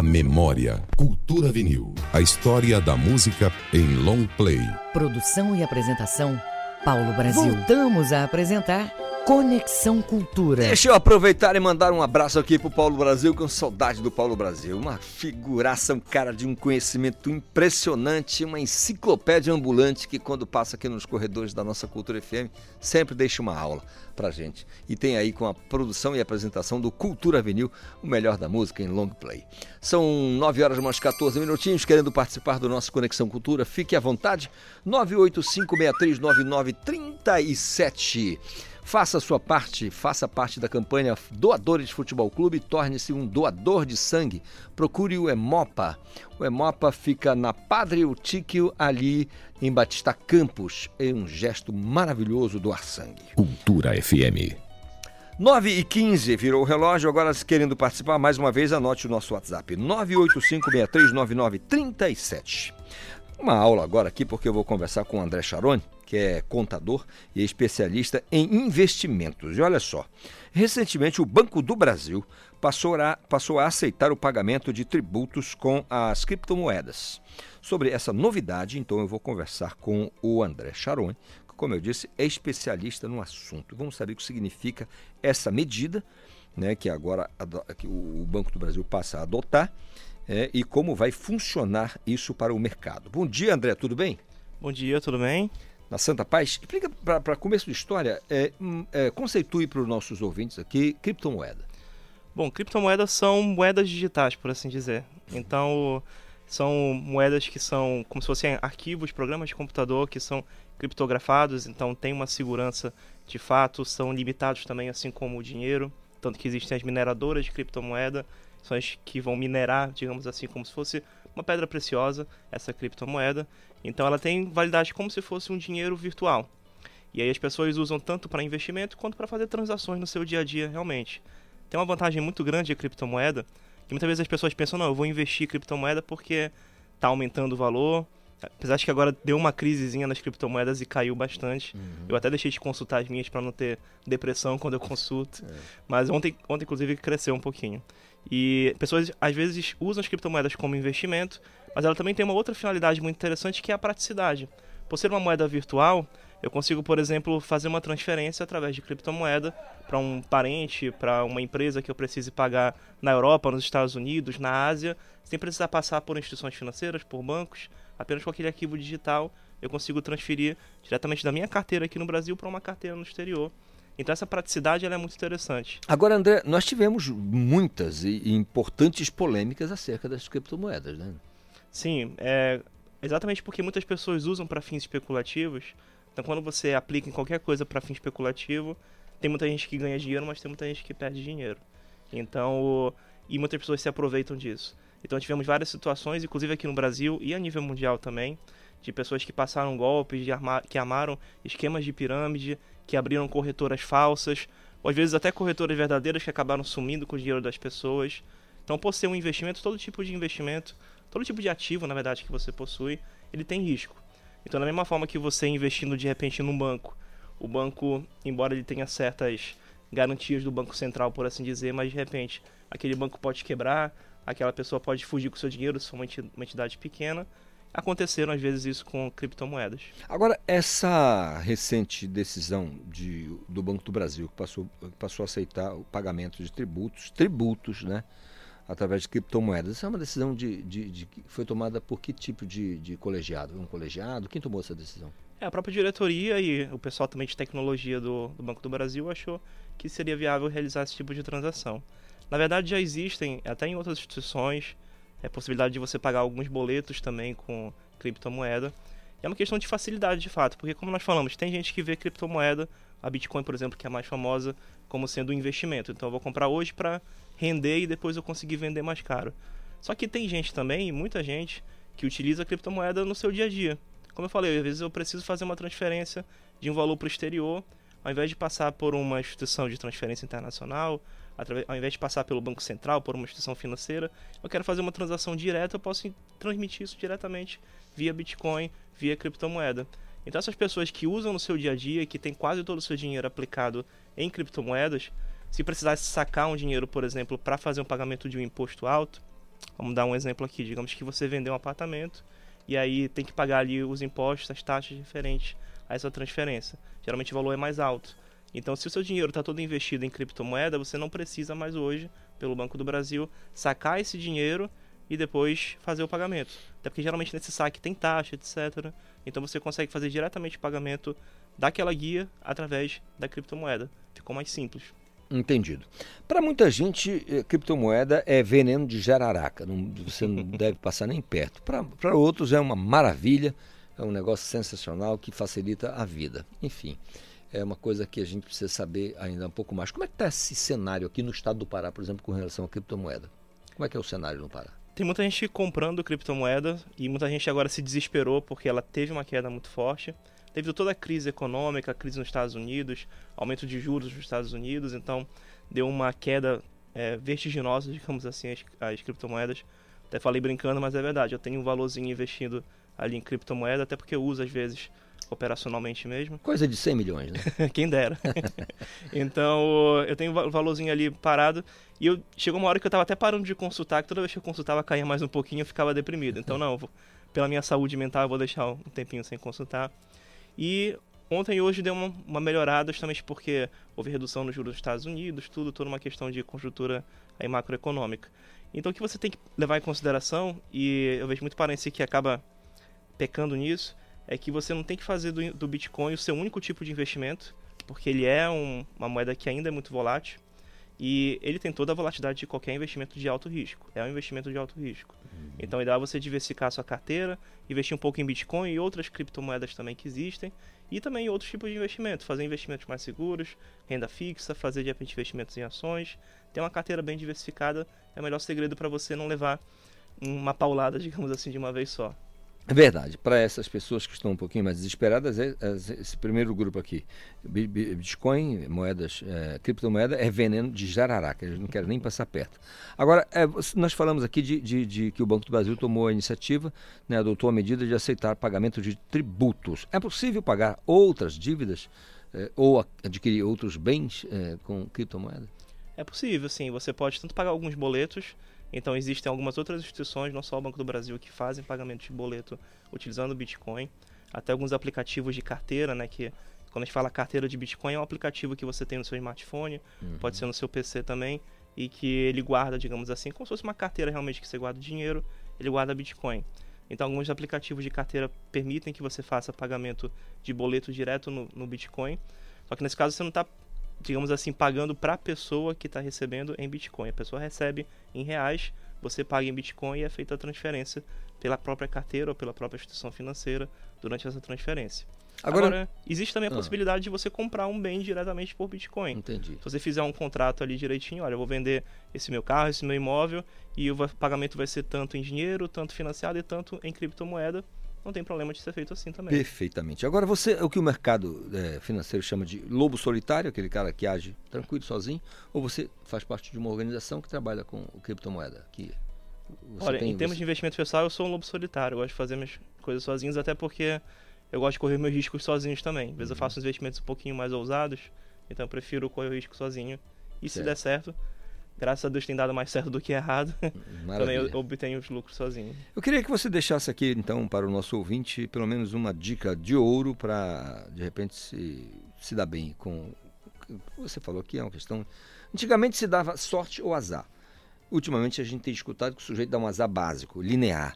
S10: Memória. Cultura vinil. A história da música em long play.
S1: Produção e apresentação, Paulo Brasil. Voltamos a apresentar Conexão Cultura.
S2: Deixa eu aproveitar e mandar um abraço aqui pro Paulo Brasil, com saudade do Paulo Brasil. Uma figuraça, um cara de um conhecimento impressionante, uma enciclopédia ambulante que quando passa aqui nos corredores da nossa Cultura FM, sempre deixa uma aula pra gente. E tem aí com a produção e apresentação do Cultura Vinil, o melhor da música em long play. São 9 horas mais 14 minutinhos, querendo participar do nosso Conexão Cultura, fique à vontade. 985639937. Faça a sua parte, faça parte da campanha Doadores de Futebol Clube, torne-se um doador de sangue. Procure o Hemopa. O Hemopa fica na Padre Eutíquio, ali em Batista Campos. É um gesto maravilhoso doar sangue.
S10: Cultura FM.
S2: 9 e 15 virou o relógio, agora querendo participar, mais uma vez anote o nosso WhatsApp, 985639937. Uma aula agora aqui, porque eu vou conversar com o André Charoni, que é contador e especialista em investimentos. E olha só, recentemente o Banco do Brasil passou a, passou a aceitar o pagamento de tributos com as criptomoedas. Sobre essa novidade, então eu vou conversar com o André Charoni, que, como eu disse, é especialista no assunto. Vamos saber o que significa essa medida, né, que agora que o Banco do Brasil passa a adotar, é, e como vai funcionar isso para o mercado. Bom dia, André, tudo bem?
S26: Bom dia, tudo bem?
S2: Na Santa Paz, explica para começo de história, é, é, conceitue para os nossos ouvintes aqui criptomoeda.
S26: Bom, criptomoedas são moedas digitais, por assim dizer. Então, são moedas que são como se fossem arquivos, programas de computador que são criptografados, então tem uma segurança de fato, são limitados também, assim como o dinheiro. Tanto que existem as mineradoras de criptomoeda, são as que vão minerar, digamos assim, como se fosse uma pedra preciosa, essa criptomoeda. Então ela tem validade como se fosse um dinheiro virtual. E aí as pessoas usam tanto para investimento quanto para fazer transações no seu dia a dia realmente. Tem uma vantagem muito grande a criptomoeda, que muitas vezes as pessoas pensam, não, eu vou investir em criptomoeda porque está aumentando o valor. Apesar de que agora deu uma crisezinha nas criptomoedas e caiu bastante. Uhum. Eu até deixei de consultar as minhas para não ter depressão quando eu consulto. É. Mas ontem, ontem, inclusive, cresceu um pouquinho. E pessoas às vezes usam as criptomoedas como investimento, mas ela também tem uma outra finalidade muito interessante que é a praticidade. Por ser uma moeda virtual, eu consigo, por exemplo, fazer uma transferência através de criptomoeda para um parente, para uma empresa que eu precise pagar na Europa, nos Estados Unidos, na Ásia, sem precisar passar por instituições financeiras, por bancos, apenas com aquele arquivo digital eu consigo transferir diretamente da minha carteira aqui no Brasil para uma carteira no exterior. Então essa praticidade é muito interessante.
S2: Agora, André, nós tivemos muitas e importantes polêmicas acerca das criptomoedas, né?
S26: Sim, é exatamente porque muitas pessoas usam para fins especulativos então, quando você aplica em qualquer coisa para fim especulativo, tem muita gente que ganha dinheiro, mas tem muita gente que perde dinheiro. Então, e muitas pessoas se aproveitam disso. Então, tivemos várias situações, inclusive aqui no Brasil e a nível mundial também, de pessoas que passaram golpes, que armaram esquemas de pirâmide, que abriram corretoras falsas, ou às vezes até corretoras verdadeiras que acabaram sumindo com o dinheiro das pessoas. Então, por ser um investimento, todo tipo de investimento, todo tipo de ativo, na verdade, que você possui, ele tem risco. Então, da mesma forma que você investindo de repente num banco, o banco, embora ele tenha certas garantias do Banco Central, por assim dizer, mas de repente aquele banco pode quebrar, aquela pessoa pode fugir com seu dinheiro, se for uma entidade pequena. Aconteceram às vezes isso com criptomoedas.
S2: Agora, essa recente decisão de, do Banco do Brasil, que passou, passou a aceitar o pagamento de tributos, tributos, né? através de criptomoedas. Essa é uma decisão de, de, de foi tomada por que tipo de, de colegiado? Um colegiado? Quem tomou essa decisão?
S26: É, a própria diretoria e o pessoal também de tecnologia do, do Banco do Brasil achou que seria viável realizar esse tipo de transação. Na verdade, já existem, até em outras instituições, é, possibilidade de você pagar alguns boletos também com criptomoeda. E é uma questão de facilidade, de fato, porque como nós falamos, tem gente que vê criptomoeda, a Bitcoin, por exemplo, que é a mais famosa, como sendo um investimento. Então eu vou comprar hoje para render e depois eu conseguir vender mais caro. Só que tem gente também, muita gente, que utiliza a criptomoeda no seu dia a dia. Como eu falei, às vezes eu preciso fazer uma transferência de um valor para o exterior, ao invés de passar por uma instituição de transferência internacional, ao invés de passar pelo Banco Central, por uma instituição financeira, eu quero fazer uma transação direta, eu posso transmitir isso diretamente via Bitcoin, via criptomoeda. Então essas pessoas que usam no seu dia a dia, que tem quase todo o seu dinheiro aplicado em criptomoedas, se precisasse sacar um dinheiro, por exemplo, para fazer um pagamento de um imposto alto, vamos dar um exemplo aqui, digamos que você vendeu um apartamento e aí tem que pagar ali os impostos, as taxas referentes a essa transferência. Geralmente o valor é mais alto. Então, se o seu dinheiro está todo investido em criptomoeda, você não precisa mais hoje, pelo Banco do Brasil, sacar esse dinheiro e depois fazer o pagamento. Até porque geralmente nesse saque tem taxa, etc. Então você consegue fazer diretamente o pagamento daquela guia através da criptomoeda. Ficou mais simples.
S2: Entendido. Para muita gente, eh, criptomoeda é veneno de jararaca, não, você não deve passar nem perto. Para outros é uma maravilha, é um negócio sensacional que facilita a vida. Enfim, é uma coisa que a gente precisa saber ainda um pouco mais. Como é que está esse cenário aqui no estado do Pará, por exemplo, com relação à criptomoeda? Como é que é o cenário no Pará?
S26: Tem muita gente comprando criptomoeda e muita gente agora se desesperou porque ela teve uma queda muito forte devido a toda a crise econômica, a crise nos Estados Unidos, aumento de juros nos Estados Unidos, então deu uma queda é, vertiginosa, digamos assim, as, as criptomoedas. Até falei brincando, mas é verdade. Eu tenho um valorzinho investido ali em criptomoeda, até porque eu uso às vezes operacionalmente mesmo.
S2: Coisa de 100 milhões, né?
S26: Quem dera. então, eu tenho um valorzinho ali parado. E eu chegou uma hora que eu estava até parando de consultar, que toda vez que eu consultava caía mais um pouquinho, eu ficava deprimido. Então, não, vou, pela minha saúde mental, eu vou deixar um tempinho sem consultar. E ontem e hoje deu uma, uma, melhorada justamente porque houve redução nos juros dos Estados Unidos, tudo, toda uma questão de conjuntura aí macroeconômica. Então o que você tem que levar em consideração, e eu vejo muito parente que acaba pecando nisso, é que você não tem que fazer do, do Bitcoin o seu único tipo de investimento, porque ele é um, uma moeda que ainda é muito volátil. E ele tem toda a volatilidade de qualquer investimento de alto risco. É um investimento de alto risco. Uhum. Então, ideal é você diversificar a sua carteira, investir um pouco em Bitcoin e outras criptomoedas também que existem, e também outros tipos de investimento, fazer investimentos mais seguros, renda fixa, fazer de repente investimentos em ações. Ter uma carteira bem diversificada é o melhor segredo para você não levar uma paulada, digamos assim, de uma vez só.
S2: É verdade. Para essas pessoas que estão um pouquinho mais desesperadas, é, é, esse primeiro grupo aqui, Bitcoin, moedas, é, criptomoeda, é veneno de jararaca. Eles não querem nem passar perto. Agora, é, nós falamos aqui de, de, de, que o Banco do Brasil tomou a iniciativa, né, adotou a medida de aceitar pagamento de tributos. É possível pagar outras dívidas é, ou adquirir outros bens é, com criptomoeda?
S26: É possível, sim. Você pode tanto pagar alguns boletos então existem algumas outras instituições, não só o Banco do Brasil, que fazem pagamento de boleto utilizando o Bitcoin, até alguns aplicativos de carteira, né, que quando a gente fala carteira de Bitcoin é um aplicativo que você tem no seu smartphone, uhum. pode ser no seu PC também, e que ele guarda, digamos assim, como se fosse uma carteira realmente que você guarda dinheiro, ele guarda Bitcoin. Então alguns aplicativos de carteira permitem que você faça pagamento de boleto direto no, no Bitcoin, só que nesse caso você não está digamos assim, pagando para a pessoa que está recebendo em Bitcoin. A pessoa recebe em reais, você paga em Bitcoin e é feita a transferência pela própria carteira ou pela própria instituição financeira durante essa transferência. Agora, Agora existe também a ah. possibilidade de você comprar um bem diretamente por Bitcoin.
S2: Entendi.
S26: Se você fizer um contrato ali direitinho, olha, eu vou vender esse meu carro, esse meu imóvel e o pagamento vai ser tanto em dinheiro, tanto financiado e tanto em criptomoeda não tem problema de ser feito assim também.
S2: Perfeitamente. Agora, você, o que o mercado é, financeiro chama de lobo solitário, aquele cara que age tranquilo, sozinho, ou você faz parte de uma organização que trabalha com criptomoeda? Que
S26: Olha, tem, em termos você... de investimento pessoal, eu sou um lobo solitário. Eu gosto de fazer minhas coisas sozinhos, até porque eu gosto de correr meus riscos sozinhos também. Às vezes uhum. eu faço investimentos um pouquinho mais ousados, então eu prefiro correr o risco sozinho. E certo. se der certo, graças a Deus tem dado mais certo do que errado. Também eu obtenho os lucros sozinho.
S2: Eu queria que você deixasse aqui, então, para o nosso ouvinte, pelo menos uma dica de ouro para, de repente, se, se dar bem com. Você falou que é uma questão. Antigamente se dava sorte ou azar. Ultimamente a gente tem escutado que o sujeito dá um azar básico, linear,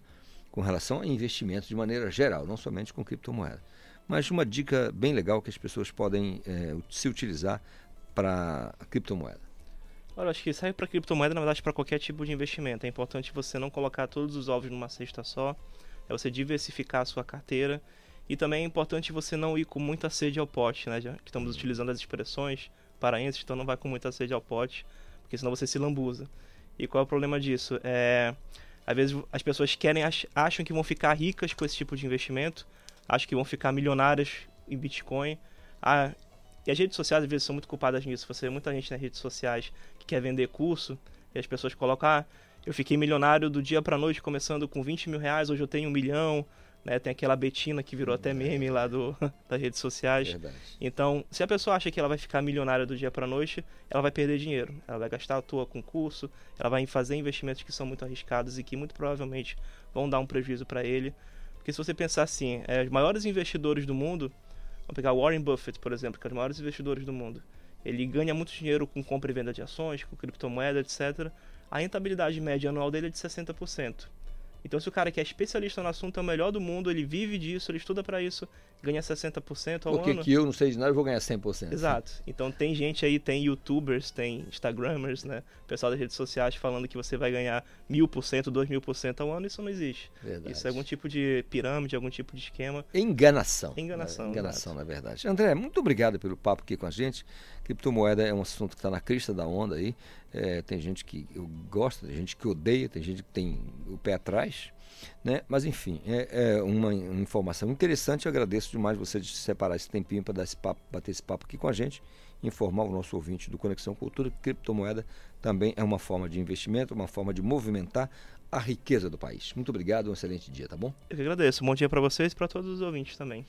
S2: com relação a investimentos de maneira geral, não somente com criptomoeda. Mas uma dica bem legal que as pessoas podem é, se utilizar para a criptomoeda.
S26: Olha, acho que serve para criptomoeda, na verdade, para qualquer tipo de investimento. É importante você não colocar todos os ovos numa cesta só, é você diversificar a sua carteira. E também é importante você não ir com muita sede ao pote, né? Já que estamos utilizando as expressões paraenses, então não vai com muita sede ao pote, porque senão você se lambuza. E qual é o problema disso? É, às vezes as pessoas querem acham que vão ficar ricas com esse tipo de investimento, acham que vão ficar milionárias em Bitcoin. Ah, e as redes sociais às vezes são muito culpadas nisso. Você vê muita gente nas redes sociais que quer vender curso e as pessoas colocam, ah, eu fiquei milionário do dia para noite começando com 20 mil reais, hoje eu tenho um milhão. Né? Tem aquela Betina que virou até meme lá do, das redes sociais. Verdade. Então, se a pessoa acha que ela vai ficar milionária do dia para noite, ela vai perder dinheiro. Ela vai gastar à toa com curso, ela vai fazer investimentos que são muito arriscados e que muito provavelmente vão dar um prejuízo para ele. Porque se você pensar assim, é, os maiores investidores do mundo, Vamos pegar Warren Buffett, por exemplo, que é um dos maiores investidores do mundo. Ele ganha muito dinheiro com compra e venda de ações, com criptomoeda, etc. A rentabilidade média anual dele é de 60%. Então, se o cara que é especialista no assunto é o melhor do mundo, ele vive disso, ele estuda para isso, ganha 60% ao
S2: Porque
S26: ano.
S2: Porque que eu não sei de nada, eu vou ganhar 100%.
S26: Exato. Então, tem gente aí, tem youtubers, tem instagramers, né? Pessoal das redes sociais falando que você vai ganhar mil por cento, dois mil por cento ao ano, isso não existe. Verdade. Isso é algum tipo de pirâmide, algum tipo de esquema.
S2: Enganação.
S26: Enganação.
S2: Enganação, na verdade. André, muito obrigado pelo papo aqui com a gente. Criptomoeda é um assunto que está na crista da onda aí. É, tem gente que gosta, tem gente que odeia, tem gente que tem o pé atrás. Né? Mas enfim, é, é uma, informação interessante. Eu agradeço demais você de separar esse tempinho para dar esse papo, bater esse papo aqui com a gente, informar o nosso ouvinte do Conexão Cultura que criptomoeda também é uma forma de investimento, uma forma de movimentar a riqueza do país. Muito obrigado, um excelente dia, tá bom?
S26: Eu que agradeço. Um bom dia para vocês e para todos os ouvintes também.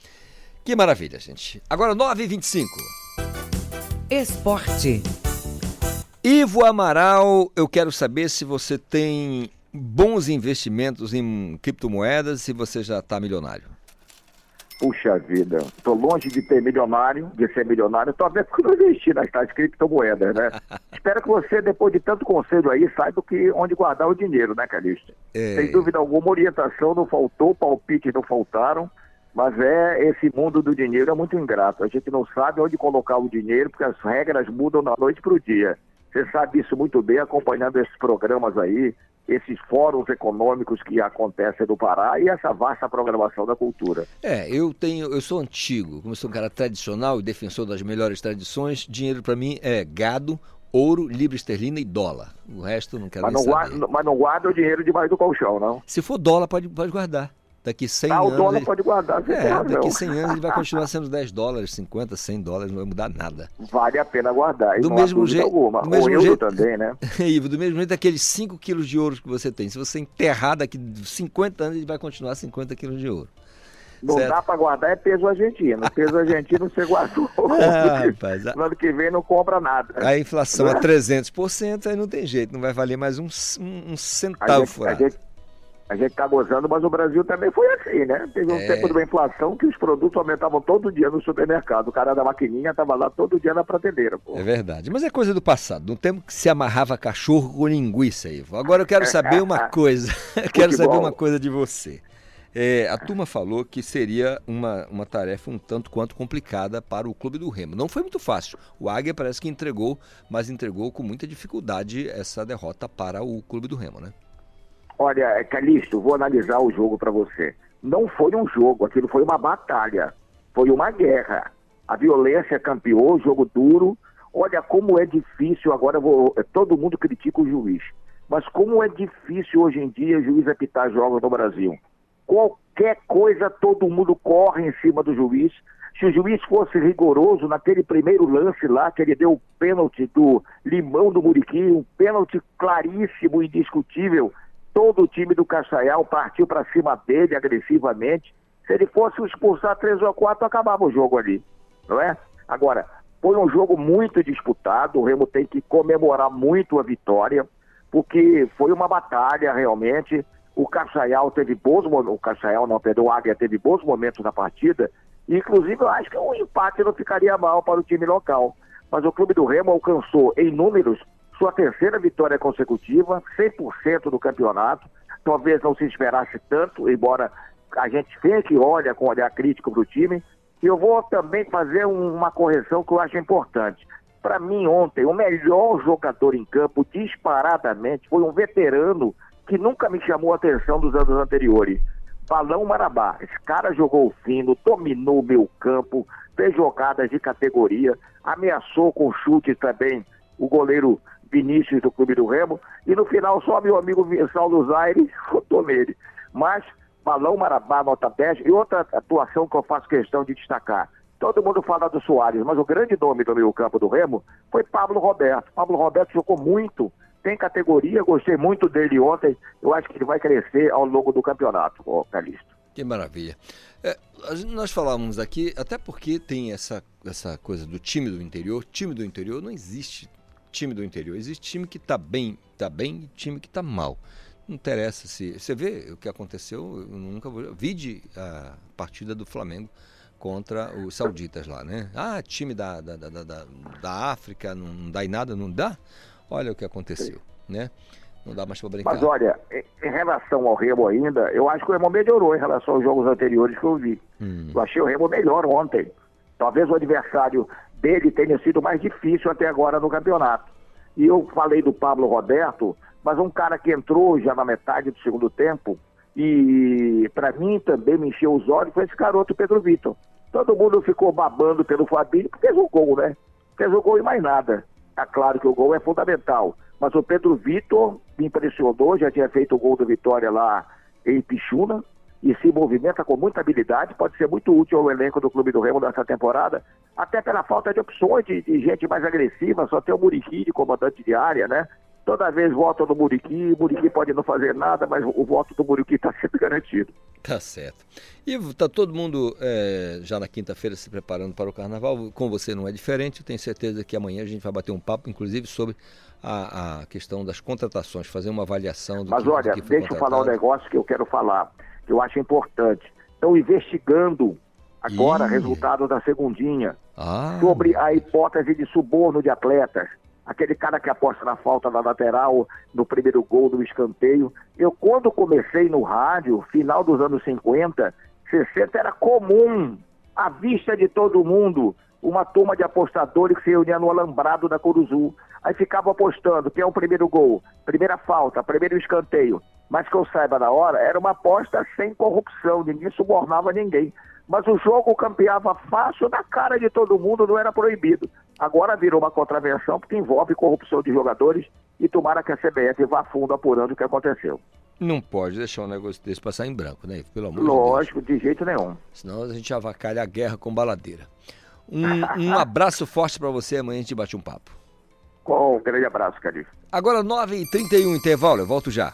S2: Que maravilha, gente. Agora 9h25.
S1: Esporte.
S2: Ivo Amaral, eu quero saber se você tem bons investimentos em criptomoedas, se você já está milionário.
S27: Puxa vida, estou longe de ter milionário, de ser milionário, talvez porque não investi nas tais criptomoedas, né? Espero que você, depois de tanto conselho aí, saiba que, onde guardar o dinheiro, né, Calixto? É... Sem dúvida alguma, orientação não faltou, palpites não faltaram, mas é esse mundo do dinheiro é muito ingrato. A gente não sabe onde colocar o dinheiro, porque as regras mudam da noite para o dia. Você sabe isso muito bem acompanhando esses programas aí, esses fóruns econômicos que acontecem no Pará e essa vasta programação da cultura.
S2: É, eu tenho, eu sou antigo, como sou um cara tradicional e defensor das melhores tradições, dinheiro para mim é gado, ouro, libra esterlina e dólar. O resto não quero
S27: mas não
S2: saber.
S27: Guarda, mas não guarda o dinheiro debaixo do colchão, não?
S2: Se for dólar, pode, pode guardar. Daqui 100
S27: ah,
S2: anos.
S27: o dólar
S2: ele...
S27: pode guardar,
S2: É,
S27: razão.
S2: daqui 100 anos ele vai continuar sendo 10 dólares, 50, 100 dólares, não vai mudar nada.
S27: Vale a pena guardar,
S2: Do mesmo jeito-
S27: alguma.
S2: do mesmo jeito-
S27: também, né?
S2: Ivo, do mesmo jeito, aqueles 5 quilos de ouro que você tem, se você enterrar daqui 50 anos, ele vai continuar 50 quilos de ouro.
S27: Não
S2: Certo.
S27: dá para guardar é peso argentino. Peso argentino você guardou.
S2: Ah, rapaz,
S27: no ano que vem não compra nada.
S2: A inflação é
S27: Né?
S2: 300%, aí não tem jeito, não vai valer mais um, um, centavo
S27: a, gente, a gente tá gozando, mas o Brasil também foi assim, né? Teve um
S2: É.
S27: tempo de uma inflação que os produtos aumentavam todo dia no supermercado. O cara da maquininha tava lá todo dia na prateleira. Pô.
S2: É verdade, mas é coisa do passado, no tempo que se amarrava cachorro com linguiça, Ivo. Agora eu quero saber uma coisa, quero saber
S27: Futebol.
S2: uma coisa de você. É, a turma falou que seria uma, uma tarefa um tanto quanto complicada para o Clube do Remo. Não foi muito fácil. O Águia parece que entregou, mas entregou com muita dificuldade essa derrota para o Clube do Remo, né?
S27: Olha, Calixto, vou analisar o jogo para você. Não foi um jogo, aquilo foi uma batalha. Foi uma guerra. A violência campeou, jogo duro. Olha como é difícil, agora vou, todo mundo critica o juiz. Mas como é difícil hoje em dia o juiz apitar jogos no Brasil. Qualquer coisa todo mundo corre em cima do juiz. Se o juiz fosse rigoroso naquele primeiro lance lá, que ele deu o pênalti do Limão do Muriqui, um pênalti claríssimo indiscutível, todo o time do Caçaial partiu para cima dele agressivamente. Se ele fosse expulsar três ou quatro, acabava o jogo ali, não é? Agora, foi um jogo muito disputado, o Remo tem que comemorar muito a vitória, porque foi uma batalha realmente. O Caçaial teve bons momentos, o Caçaial não, perdão, o Águia teve bons momentos na partida, inclusive eu acho que um empate não ficaria mal para o time local. Mas o Clube do Remo alcançou em números sua terceira vitória consecutiva, 100% do campeonato. Talvez não se esperasse tanto, embora a gente sempre olha com olhar crítico para o time. E eu vou também fazer um- uma correção que eu acho importante. Para mim, ontem, o melhor jogador em campo, disparadamente, foi um veterano que nunca me chamou a atenção dos anos anteriores. Balão Marabá. Esse cara jogou fino, dominou o meu campo, fez jogadas de categoria, ameaçou com chute também o goleiro Vinícius do Clube do Remo, e no final só meu amigo Saulo Zaire votou nele. Mas Balão Marabá, nota 10, e outra atuação que eu faço questão de destacar. Todo mundo fala do Soares, mas o grande nome do meio campo do Remo foi Pablo Roberto. Pablo Roberto jogou muito, tem categoria, gostei muito dele ontem. Eu acho que ele vai crescer ao longo do campeonato, ô Calixto.
S2: Que maravilha. É, nós falávamos aqui, até porque tem essa, essa coisa do time do interior. Time do interior não existe time do interior. Existe time que está bem, tá bem e time que está mal. Não interessa se. Você vê o que aconteceu, eu nunca vou. Vide a partida do Flamengo contra os sauditas lá, né? Ah, time da, da, da, da, da- África, não, não dá em nada, não dá? Olha o que aconteceu, né? Não dá mais para brincar.
S27: Mas olha, em, em relação ao Remo ainda, eu acho que o Remo melhorou em relação aos jogos anteriores que eu vi.
S2: Hum.
S27: Eu achei o Remo melhor ontem. Talvez o adversário dele tenha sido mais difícil até agora no campeonato. E eu falei do Pablo Roberto, mas um cara que entrou já na metade do segundo tempo e para mim também me encheu os olhos foi esse garoto Pedro Vitor. Todo mundo ficou babando pelo Fabinho, porque fez um gol, né? Fez um gol e mais nada. É claro que o gol é fundamental, mas o Pedro Vitor me impressionou, já tinha feito o gol do Vitória lá em Pichuna e se movimenta com muita habilidade, pode ser muito útil ao elenco do Clube do Remo nessa temporada, até pela falta de opções de, de gente mais agressiva, só tem o Muriqui de comandante de área, né? Toda vez votam no Muriqui, o Muriqui pode não fazer nada, mas o voto do Muriqui está sempre garantido.
S2: Tá certo. Ivo, tá todo mundo é, já na quinta-feira se preparando para o carnaval. Com você não é diferente. Eu tenho certeza que amanhã a gente vai bater um papo, inclusive, sobre a, a questão das contratações, fazer uma avaliação do
S27: Mas
S2: que, do
S27: olha,
S2: que foi
S27: deixa eu falar um
S2: contratado.
S27: negócio que eu quero falar, que eu acho importante. Estão investigando agora
S2: Ih.
S27: resultado da segundinha
S2: Ah,
S27: sobre a hipótese de suborno de atletas. Aquele cara que aposta na falta da lateral, no primeiro gol do escanteio. Eu, quando comecei no rádio, final dos anos 50, 60, era comum, à vista de todo mundo, uma turma de apostadores que se reunia no alambrado da Curuzu. Aí ficava apostando quem é o primeiro gol, primeira falta, primeiro escanteio. Mas que eu saiba na hora, era uma aposta sem corrupção, ninguém subornava ninguém. Mas o jogo campeava fácil na cara de todo mundo, não era proibido. Agora virou uma contravenção porque envolve corrupção de jogadores e tomara que a CBF vá fundo apurando o que aconteceu.
S2: Não pode deixar um negócio desse passar em branco, né? Pelo amor
S27: Lógico,
S2: de Deus.
S27: de jeito nenhum.
S2: Senão a gente avacalha a guerra com baladeira. Um, um abraço forte para você, amanhã a gente bate um papo.
S27: Com um grande abraço, Cari.
S2: Agora 9h31, intervalo, eu volto já.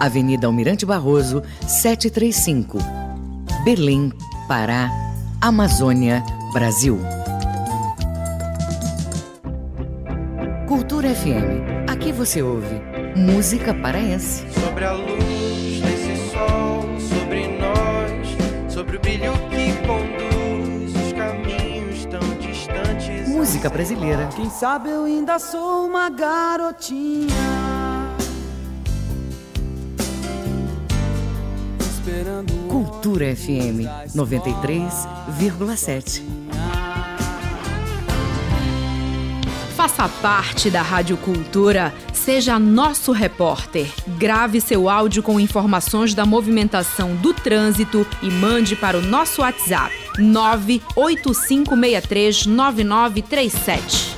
S1: Avenida Almirante Barroso, 735. Berlim, Pará, Amazônia, Brasil. Cultura FM. Aqui você ouve música paraense.
S28: Sobre a luz desse sol, sobre nós, sobre o brilho que conduz os caminhos tão distantes.
S1: Música brasileira.
S29: Quem sabe eu ainda sou uma garotinha.
S1: Cultura FM 93,7.
S30: Faça parte da Rádio Cultura, seja nosso repórter. Grave seu áudio com informações da movimentação do trânsito e mande para o nosso WhatsApp 985639937.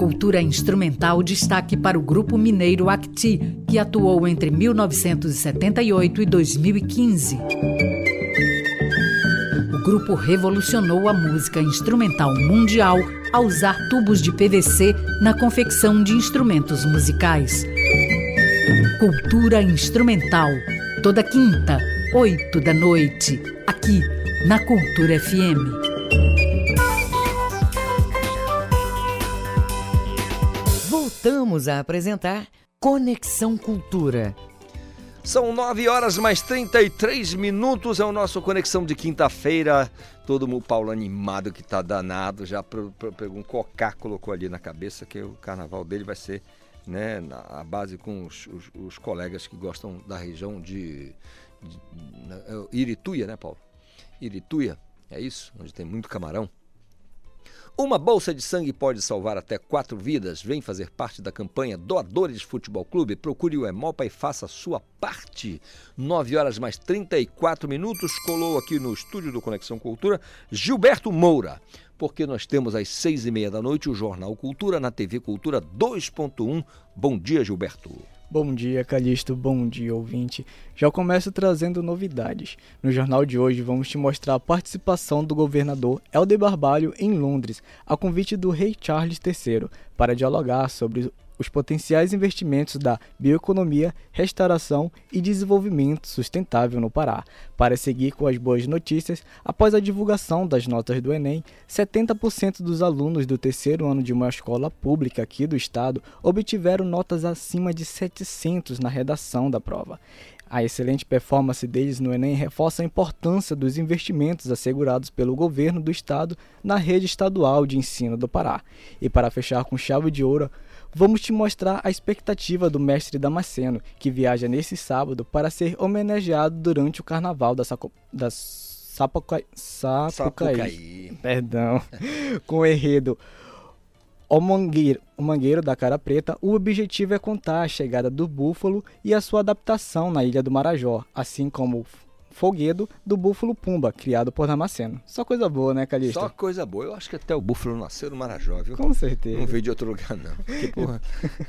S20: Cultura Instrumental, destaque para o grupo mineiro Acti, que atuou entre 1978 e 2015. O grupo revolucionou a música instrumental mundial ao usar tubos de PVC na confecção de instrumentos musicais. Cultura Instrumental, toda quinta, oito da noite, aqui na Cultura FM.
S1: Voltamos a apresentar Conexão Cultura.
S2: São 9 horas mais 33 minutos, é o nosso Conexão de quinta-feira. Todo mundo, Paulo animado que tá danado, já pegou um cocá, colocou ali na cabeça que o carnaval dele vai ser né, na a base com os, os, os, colegas que gostam da região de, de, de Irituia, né, Paulo? Irituia, é isso? Onde tem muito camarão. Uma bolsa de sangue pode salvar até quatro vidas. Vem fazer parte da campanha Doadores Futebol Clube. Procure o Hemopa e faça a sua parte. 9 horas mais 34 minutos. Colou aqui no estúdio do Conexão Cultura Gilberto Moura. Porque nós temos às seis e meia da noite o Jornal Cultura na TV Cultura 2.1. Bom dia, Gilberto.
S31: Bom dia, Calixto. Bom dia, ouvinte. Já começo trazendo novidades. No jornal de hoje vamos te mostrar a participação do governador Helder Barbalho em Londres, a convite do rei Charles III, para dialogar sobre os potenciais investimentos da bioeconomia, restauração e desenvolvimento sustentável no Pará. Para seguir com as boas notícias, após a divulgação das notas do Enem, 70% dos alunos do terceiro ano de uma escola pública aqui do estado obtiveram notas acima de 700 na redação da prova. A excelente performance deles no Enem reforça a importância dos investimentos assegurados pelo governo do estado na rede estadual de ensino do Pará. E para fechar com chave de ouro, vamos te mostrar a expectativa do mestre Damasceno, que viaja nesse sábado para ser homenageado durante o carnaval da, Saco... da Sapucaí. Sapucaí. Sapucaí. Perdão. com o enredo o mangueiro, o mangueiro da cara preta, o objetivo é contar a chegada do búfalo e a sua adaptação na ilha do Marajó, assim como Folguedo do Búfalo Pumba, criado por Damasceno. Só coisa boa, né, Calixto?
S2: Só coisa boa. Eu acho que até o Búfalo nasceu no Marajó, viu?
S31: Com certeza.
S2: Não veio de outro lugar, não. Porque, porra,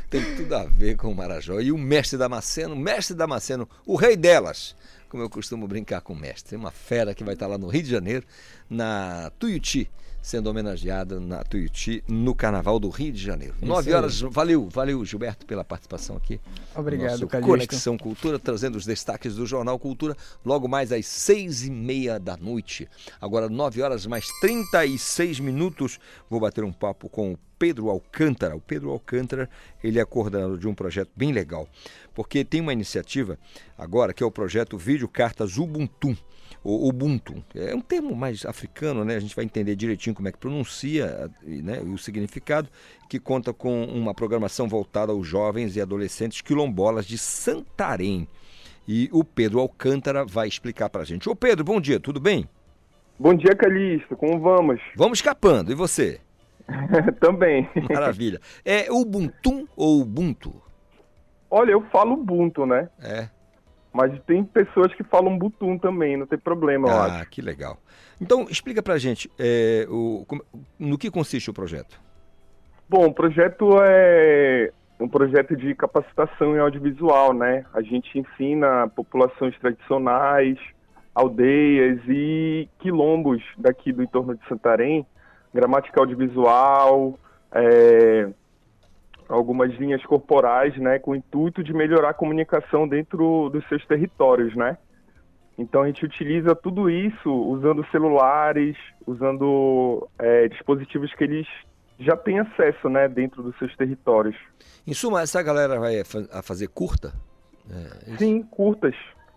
S2: tem tudo a ver com o Marajó. E o mestre Damasceno, mestre Damasceno, o rei delas, como eu costumo brincar com o mestre. Uma fera que vai estar lá no Rio de Janeiro, na Tuiuti, sendo homenageada na Tuiuti, no Carnaval do Rio de Janeiro.
S31: Isso
S2: Nove
S31: aí.
S2: horas, valeu, valeu Gilberto pela participação aqui.
S31: Obrigado, Calixto.
S2: Conexão Cultura, trazendo os destaques do Jornal Cultura, logo mais às seis e meia da noite. Agora, nove horas mais 36 minutos, vou bater um papo com o Pedro Alcântara. O Pedro Alcântara, ele é coordenador de um projeto bem legal, porque tem uma iniciativa agora que é o projeto Vídeo Cartas Ubuntu. O Ubuntu é um termo mais africano, né? A gente vai entender direitinho como é que pronuncia e, né, e o significado, que conta com uma programação voltada aos jovens e adolescentes quilombolas de Santarém. E o Pedro Alcântara vai explicar para a gente. Ô Pedro, bom dia, tudo bem?
S32: Bom dia, Calixto. Como vamos?
S2: Vamos escapando. E você?
S32: Também.
S2: Maravilha. É Ubuntu ou Ubuntu?
S32: Olha, eu falo Ubuntu, né?
S2: É.
S32: Mas tem pessoas que falam Butum também, não tem problema, eu
S2: Ah,
S32: acho.
S2: que legal. Então, explica pra gente é, o, como- no que consiste o projeto.
S32: Bom, o projeto é um projeto de capacitação em audiovisual, né? A gente ensina populações tradicionais, aldeias e quilombos daqui do entorno de Santarém, gramática audiovisual, é, algumas linhas corporais, né, com o intuito de melhorar a comunicação dentro dos seus territórios, né? Então a gente utiliza tudo isso usando celulares, usando é, dispositivos que eles já têm acesso, né, dentro dos seus territórios.
S2: Em suma, essa galera vai a fazer curta? É, isso?
S32: Sim, curtas.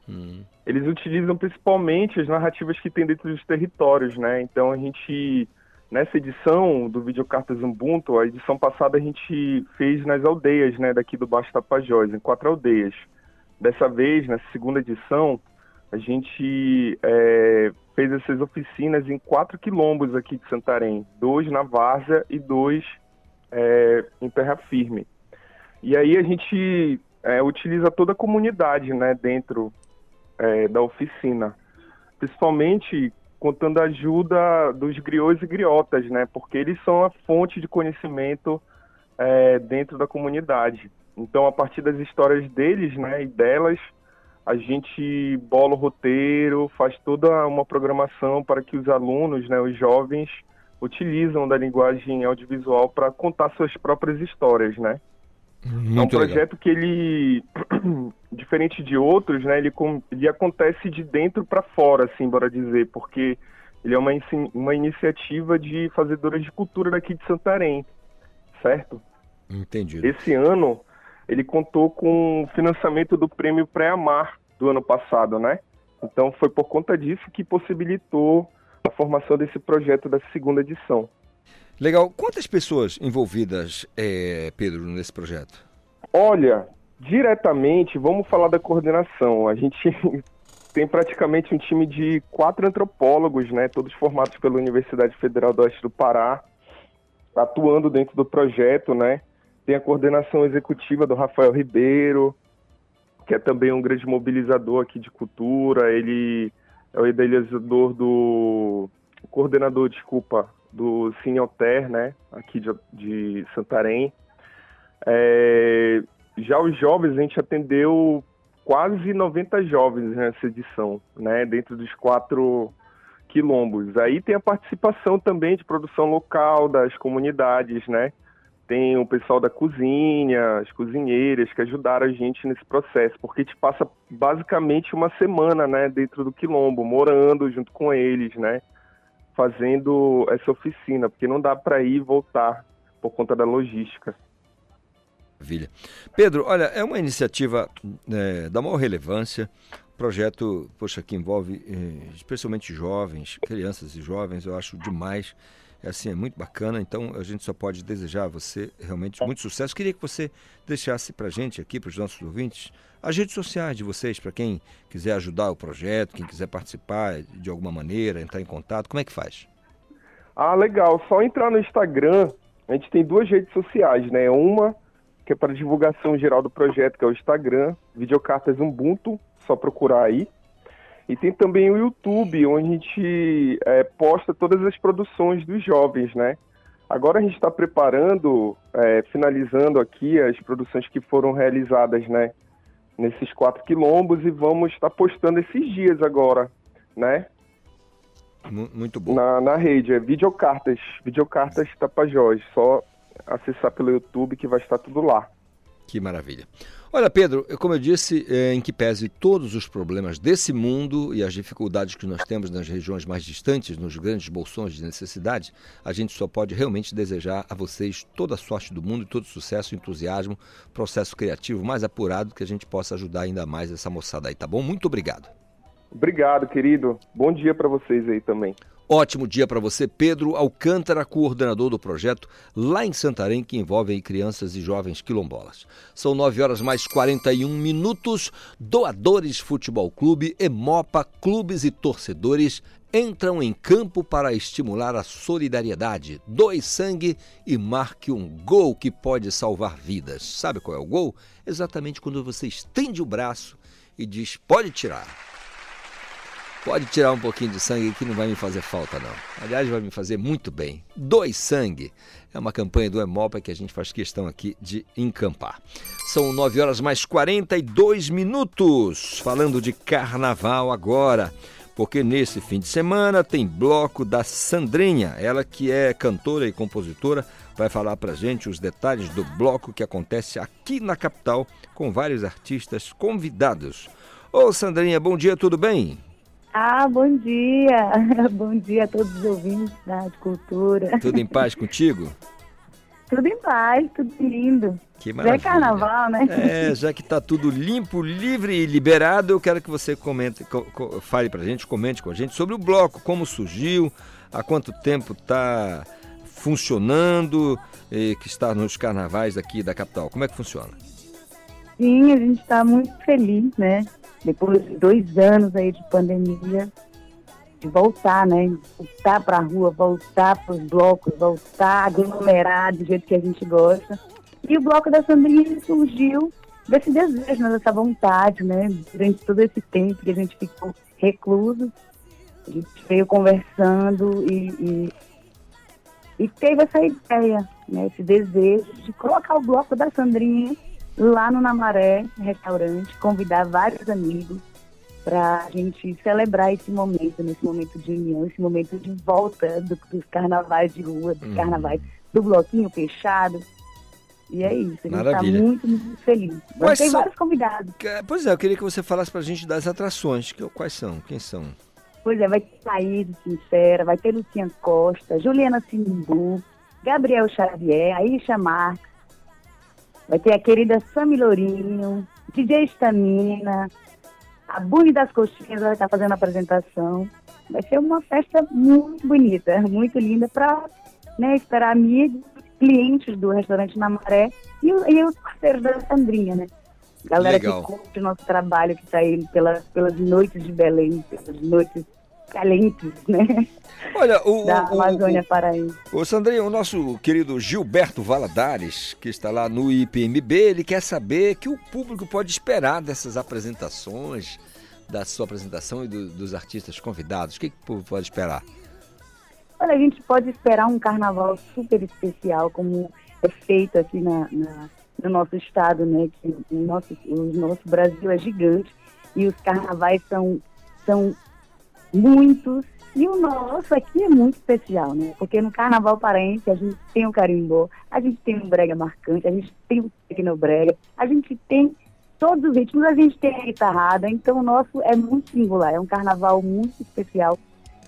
S2: Hum.
S32: Eles utilizam principalmente as narrativas que tem dentro dos territórios, né? Então a gente nessa edição do Videocartas Ubuntu, a edição passada a gente fez nas aldeias, né, daqui do Baixo Tapajós, em quatro aldeias. Dessa vez, nessa segunda edição, a gente é, fez essas oficinas em quatro quilombos aqui de Santarém, dois na Várzea e dois é, em Terra Firme. E aí a gente é, utiliza toda a comunidade, né, dentro é, da oficina, principalmente contando a ajuda dos griots e griotas, né, porque eles são a fonte de conhecimento é, dentro da comunidade. Então, a partir das histórias deles, né, e delas, a gente bola o roteiro, faz toda uma programação para que os alunos, né, os jovens, utilizam da linguagem audiovisual para contar suas próprias histórias, né? é um
S2: Muito legal.
S32: projeto que ele, diferente de outros, né, ele, ele acontece de dentro para fora, assim, bora dizer, porque ele é uma, uma iniciativa de fazedoras de cultura daqui de Santarém, certo?
S2: Entendido.
S32: Esse ano ele contou com o financiamento do prêmio Pré-Amar do ano passado, né? Então foi por conta disso que possibilitou a formação desse projeto da segunda edição.
S2: Legal. Quantas pessoas envolvidas, é, Pedro, nesse projeto?
S32: Olha, diretamente, vamos falar da coordenação. A gente tem praticamente um time de quatro antropólogos, né, todos formados pela Universidade Federal do Oeste do Pará, atuando dentro do projeto, né? Tem a coordenação executiva do Rafael Ribeiro, que é também um grande mobilizador aqui de cultura. Ele é o idealizador do o coordenador, desculpa, do Cine Alter, né, aqui de, de Santarém. É, já os jovens, a gente atendeu quase 90 jovens nessa edição, né, dentro dos quatro quilombos. Aí tem a participação também de produção local das comunidades, né? Tem o pessoal da cozinha, as cozinheiras que ajudaram a gente nesse processo, porque a gente passa basicamente uma semana, né, dentro do quilombo, morando junto com eles, né, fazendo essa oficina, porque não dá para ir e voltar por conta da logística.
S2: Maravilha. Pedro, olha, é uma iniciativa é, da maior relevância, projeto, poxa, que envolve eh, especialmente jovens, crianças e jovens, eu acho demais. É assim, é muito bacana, então a gente só pode desejar a você realmente muito sucesso. Queria que você deixasse para a gente aqui, para os nossos ouvintes, as redes sociais de vocês, para quem quiser ajudar o projeto, quem quiser participar de alguma maneira, entrar em contato, como é que faz?
S32: Ah, legal. Só entrar no Instagram. A gente tem duas redes sociais, né? Uma que é para divulgação geral do projeto, que é o Instagram, Videocartas Ubuntu, só procurar aí. E tem também o YouTube, onde a gente é, posta todas as produções dos jovens, né? Agora a gente está preparando, é, finalizando aqui as produções que foram realizadas, né? Nesses quatro quilombos e vamos estar tá postando esses dias agora, né?
S2: Muito bom.
S32: Na, na rede, é Videocartas, Videocartas Tapajós. Só acessar pelo YouTube que vai estar tudo lá.
S2: Que maravilha. Olha, Pedro, como eu disse, é, em que pese todos os problemas desse mundo e as dificuldades que nós temos nas regiões mais distantes, nos grandes bolsões de necessidade, a gente só pode realmente desejar a vocês toda a sorte do mundo e todo sucesso, entusiasmo, processo criativo mais apurado que a gente possa ajudar ainda mais essa moçada aí, tá bom? Muito obrigado.
S32: Obrigado, querido. Bom dia para vocês aí também.
S2: Ótimo dia para você, Pedro Alcântara, coordenador do projeto lá em Santarém, que envolve crianças e jovens quilombolas. São 9 horas mais 41 minutos. Doadores Futebol Clube, Emopa, clubes e torcedores entram em campo para estimular a solidariedade. Doe sangue e marque um gol que pode salvar vidas. Sabe qual é o gol? Exatamente quando você estende o braço e diz: pode tirar. Pode tirar um pouquinho de sangue que não vai me fazer falta, não. Aliás, vai me fazer muito bem. Dois sangue. É uma campanha do Hemopa que a gente faz questão aqui de encampar. São 9 horas mais 42 minutos. Falando de carnaval agora. Porque nesse fim de semana tem bloco da Sandrinha. Ela que é cantora e compositora vai falar pra gente os detalhes do bloco que acontece aqui na capital com vários artistas convidados. Ô Sandrinha, bom dia, tudo bem?
S33: Ah, bom dia! bom dia a todos os ouvintes da Rádio Cultura.
S2: Tudo em paz contigo?
S33: tudo em paz, tudo lindo.
S2: Que maravilha.
S33: Já é carnaval, né?
S2: É, já que está tudo limpo, livre e liberado, eu quero que você comente, co, co, fale pra gente, comente com a gente sobre o bloco, como surgiu, há quanto tempo está funcionando, e que está nos carnavais aqui da capital. Como é que funciona?
S33: Sim, a gente está muito feliz, né? Depois de dois anos aí de pandemia, de voltar, né? Voltar para a rua, voltar para os blocos, voltar aglomerar do jeito que a gente gosta. E o Bloco da Sandrinha surgiu desse desejo, né? dessa vontade, né? Durante todo esse tempo que a gente ficou recluso, a gente veio conversando e, e, e teve essa ideia, né? esse desejo de colocar o Bloco da Sandrinha lá no Namaré, restaurante, convidar vários amigos para a gente celebrar esse momento, nesse momento de união, esse momento de volta do, dos carnavais de rua, dos uhum. carnavais do bloquinho fechado. E é isso, a gente está muito, muito feliz. Mas tem são... vários convidados.
S2: Pois é, eu queria que você falasse para a gente das atrações. Quais são? Quem são?
S33: Pois é, vai ter Thaís Sincera, vai ter Luciana Costa, Juliana Simbu, Gabriel Xavier, Aisha Marques, Vai ter a querida Sami Lourinho, DJ Estamina, a Buni das Coxinhas vai estar fazendo a apresentação. Vai ser uma festa muito bonita, muito linda para né, esperar amigos, clientes do restaurante na Maré e, e os parceiros da Sandrinha, né? Galera Legal. que curte o nosso trabalho, que está aí pela, pelas noites de Belém, pelas noites calentes, né?
S2: Olha, o,
S33: da Amazônia Paraíba.
S2: O Sandrinho, o nosso querido Gilberto Valadares, que está lá no IPMB, ele quer saber que o público pode esperar dessas apresentações, da sua apresentação e do, dos artistas convidados. O que, que o povo pode esperar?
S33: Olha, a gente pode esperar um carnaval super especial, como é feito aqui na, na no nosso estado, né? Que o nosso, o nosso Brasil é gigante e os carnavais são, são muitos. E o nosso aqui é muito especial, né? Porque no Carnaval Paraense a gente tem o carimbó, a gente tem o brega marcante, a gente tem o tecnobrega, a gente tem todos os ritmos, a gente tem a guitarrada, então o nosso é muito singular, é um carnaval muito especial.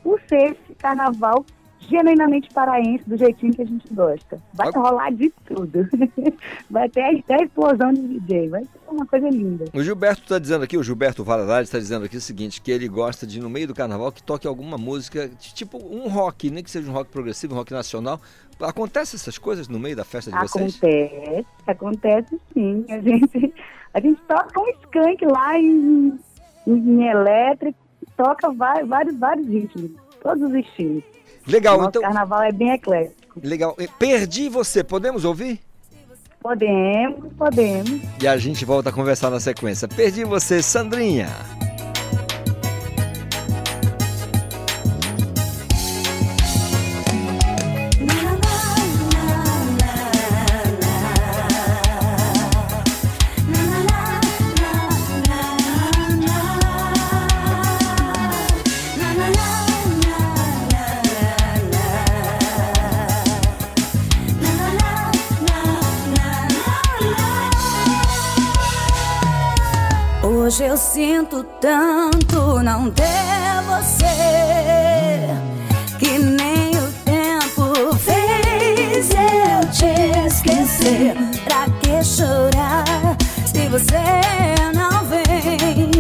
S33: Por ser esse carnaval genuinamente paraense, do jeitinho que a gente gosta. Vai rolar de tudo. Vai ter até a explosão de DJ. Vai ser uma coisa linda.
S2: O Gilberto está dizendo aqui, o Gilberto Valadares está dizendo aqui o seguinte, que ele gosta de, no meio do carnaval, que toque alguma música, tipo um rock, nem que seja um rock progressivo, um rock nacional. Acontece essas coisas no meio da festa de
S33: acontece,
S2: vocês?
S33: Acontece, acontece sim. A gente, a gente toca um skunk lá em, em elétrico, toca vários, vários, vários ritmos, todos os estilos.
S2: Legal,
S33: Nosso
S2: então.
S33: carnaval é bem eclético.
S2: Legal. Perdi você, podemos ouvir?
S33: Podemos, podemos.
S2: E a gente volta a conversar na sequência. Perdi você, Sandrinha.
S12: Sinto tanto não ter você que nem o tempo fez eu te esquecer. Pra que chorar se você não vem?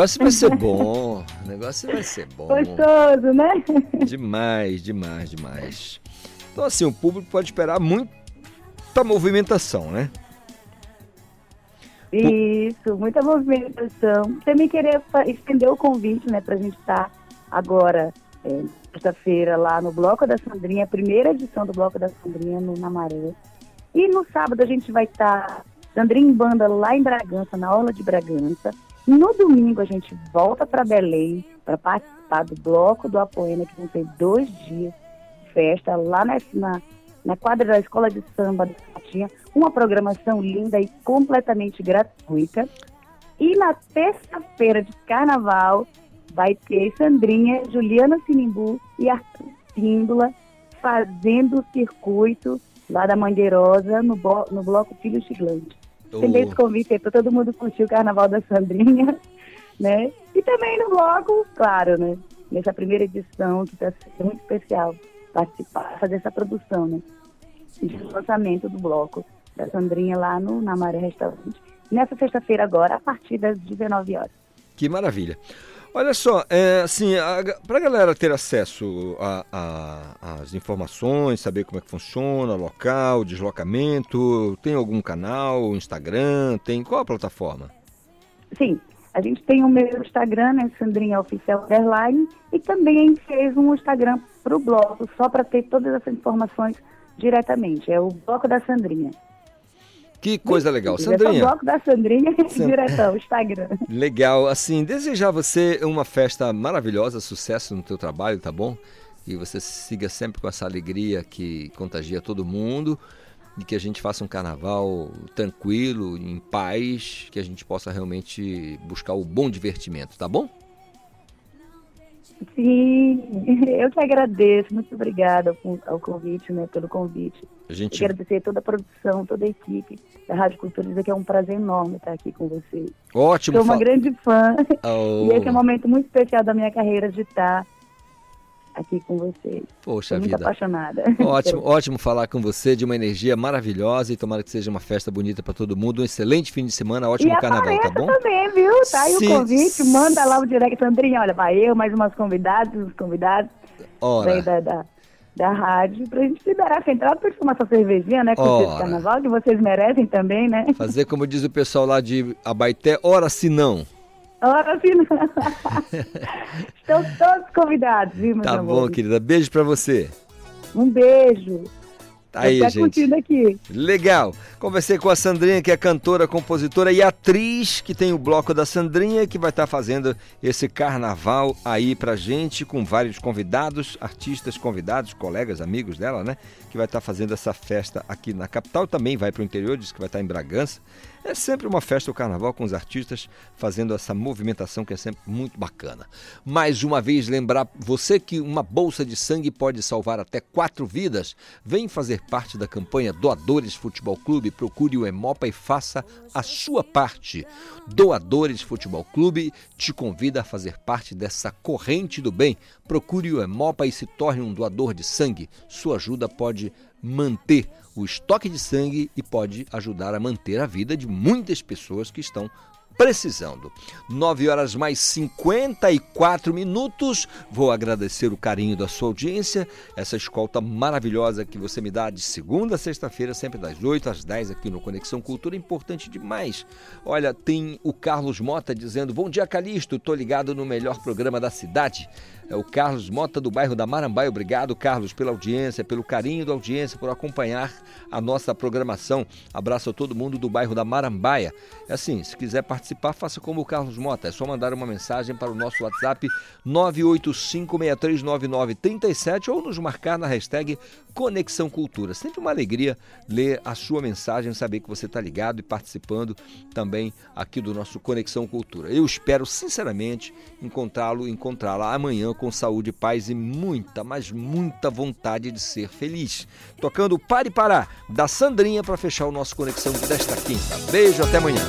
S2: Negócio vai ser bom. O negócio vai ser bom.
S33: Gostoso, né?
S2: Demais, demais, demais. Então, assim, o público pode esperar muita movimentação, né?
S33: Isso, muita movimentação. Também queria fa- estender o convite, né, pra gente estar agora, é, sexta-feira, lá no Bloco da Sandrinha, a primeira edição do Bloco da Sandrinha no Namaré. E no sábado a gente vai estar Sandrinha em Banda lá em Bragança, na Orla de Bragança. No domingo a gente volta para Belém para participar do Bloco do Apoena, que vão ter dois dias de festa lá na, na, na quadra da Escola de Samba do Satinha. Uma programação linda e completamente gratuita. E na terça-feira de carnaval vai ter Sandrinha, Juliana Sinimbu e Arthur Píndola fazendo o circuito lá da Mangueirosa no, no Bloco Filho Chiclante. Esse convite aí para todo mundo curtir o Carnaval da Sandrinha, né? E também no bloco, claro, né? Nessa primeira edição, que está sendo muito especial participar, fazer essa produção, né? De lançamento do bloco da Sandrinha lá no Namaré Restaurante. Nessa sexta-feira agora, a partir das 19 horas.
S2: Que maravilha. Olha só, é, assim, para a galera ter acesso às informações, saber como é que funciona, local, deslocamento, tem algum canal, Instagram, tem qual a plataforma?
S33: sim, a gente tem o meu Instagram, né, Sandrinha Oficial Underline, e também fez um Instagram para o bloco, só para ter todas essas informações diretamente. É o Bloco da Sandrinha.
S2: Que coisa legal.
S33: É só o
S2: Sandrinha,
S33: Bloco da Sandrinha,
S2: San-
S33: diretão, Instagram.
S2: legal. Assim, desejar você uma festa maravilhosa, sucesso no teu trabalho, tá bom? E você siga sempre com essa alegria que contagia todo mundo e que a gente faça um carnaval tranquilo, em paz, que a gente possa realmente buscar o bom divertimento, tá bom?
S33: Sim, eu que agradeço. Muito obrigada ao, convite, né, pelo convite.
S2: A gente-
S33: Eu agradecer toda a produção, toda a equipe da Rádio Cultura. Dizer que é um prazer enorme estar aqui com vocês.
S2: Ótimo.
S33: Sou uma grande fã.
S2: Oh.
S33: E esse é um momento muito especial da minha carreira de estar aqui com vocês.
S2: Poxa
S33: Estou muito
S2: vida.
S33: apaixonada.
S2: Ótimo, ótimo falar com você de uma energia maravilhosa e tomara que seja uma festa bonita para todo mundo. Um excelente fim de semana, ótimo
S33: e
S2: carnaval, tá bom?
S33: também, viu? Tá aí o convite, manda lá o direct, Sandrinha, olha, vai eu, mais umas convidadas, uns convidados
S2: Ora.
S33: da, da, da rádio, pra gente liberar a central pra gente tomar essa cervejinha, né, com esse carnaval, que vocês merecem também, né?
S2: Fazer como diz o pessoal lá de Abaité, ora se não.
S33: Ora, assim, Estão todos convidados, viu, meus
S2: Tá bom, querida. Beijo para você.
S33: Um beijo.
S2: Tá aí,
S33: ficar
S2: gente.
S33: aqui.
S2: Legal. Conversei com a Sandrinha, que é cantora, compositora e atriz, que tem o bloco da Sandrinha, que vai estar fazendo esse carnaval aí pra gente, com vários convidados, artistas convidados, colegas, amigos dela, né? Que vai estar fazendo essa festa aqui na capital. Também vai para o interior, diz que vai estar em Bragança. É sempre uma festa o carnaval com os artistas fazendo essa movimentação que é sempre muito bacana. Mais uma vez, lembrar você que uma bolsa de sangue pode salvar até quatro vidas. Vem fazer parte da campanha Doadores Futebol Clube. Procure o Emopa e faça a sua parte. Doadores Futebol Clube te convida a fazer parte dessa corrente do bem. Procure o Emopa e se torne um doador de sangue. Sua ajuda pode manter o estoque de sangue e pode ajudar a manter a vida de muitas pessoas que estão precisando. 9 horas mais 54 minutos. Vou agradecer o carinho da sua audiência, essa escolta maravilhosa que você me dá de segunda a sexta-feira, sempre das 8 às 10 aqui no Conexão Cultura, importante demais. Olha, tem o Carlos Mota dizendo: "Bom dia, Calixto, tô ligado no melhor programa da cidade". É o Carlos Mota do bairro da Marambaia. Obrigado, Carlos, pela audiência, pelo carinho da audiência, por acompanhar a nossa programação. Abraço a todo mundo do bairro da Marambaia. É assim, se quiser participar, faça como o Carlos Mota. É só mandar uma mensagem para o nosso WhatsApp 985639937 ou nos marcar na hashtag Conexão Cultura. Sempre uma alegria ler a sua mensagem, saber que você está ligado e participando também aqui do nosso Conexão Cultura. Eu espero sinceramente encontrá-lo, encontrá-la amanhã com saúde, paz e muita, mas muita vontade de ser feliz. Tocando Pare Parar, da Sandrinha, para fechar o nosso Conexão desta quinta. Beijo, até amanhã.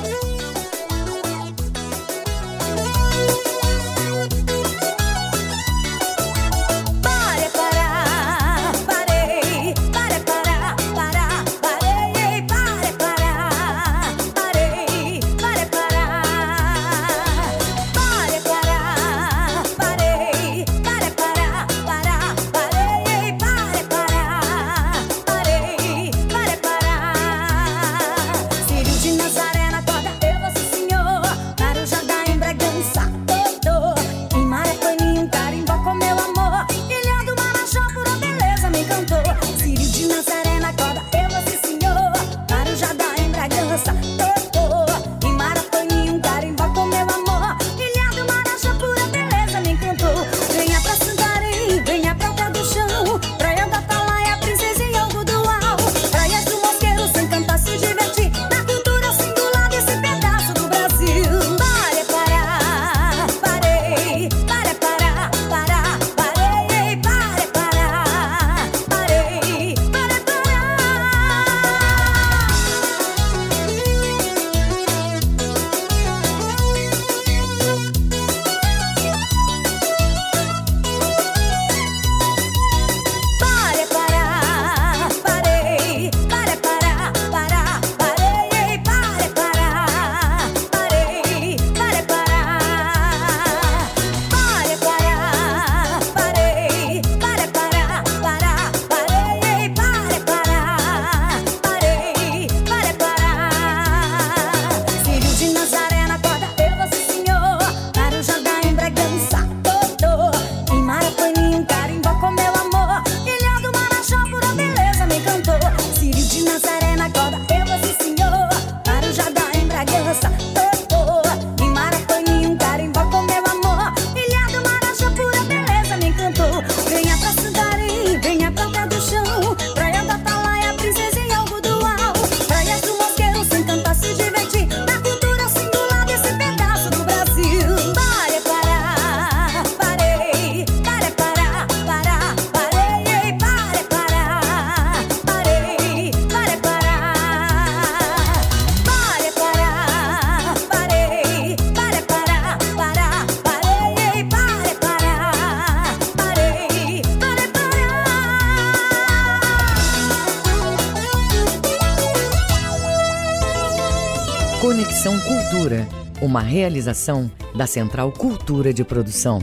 S1: Realização da Central Cultura de Produção.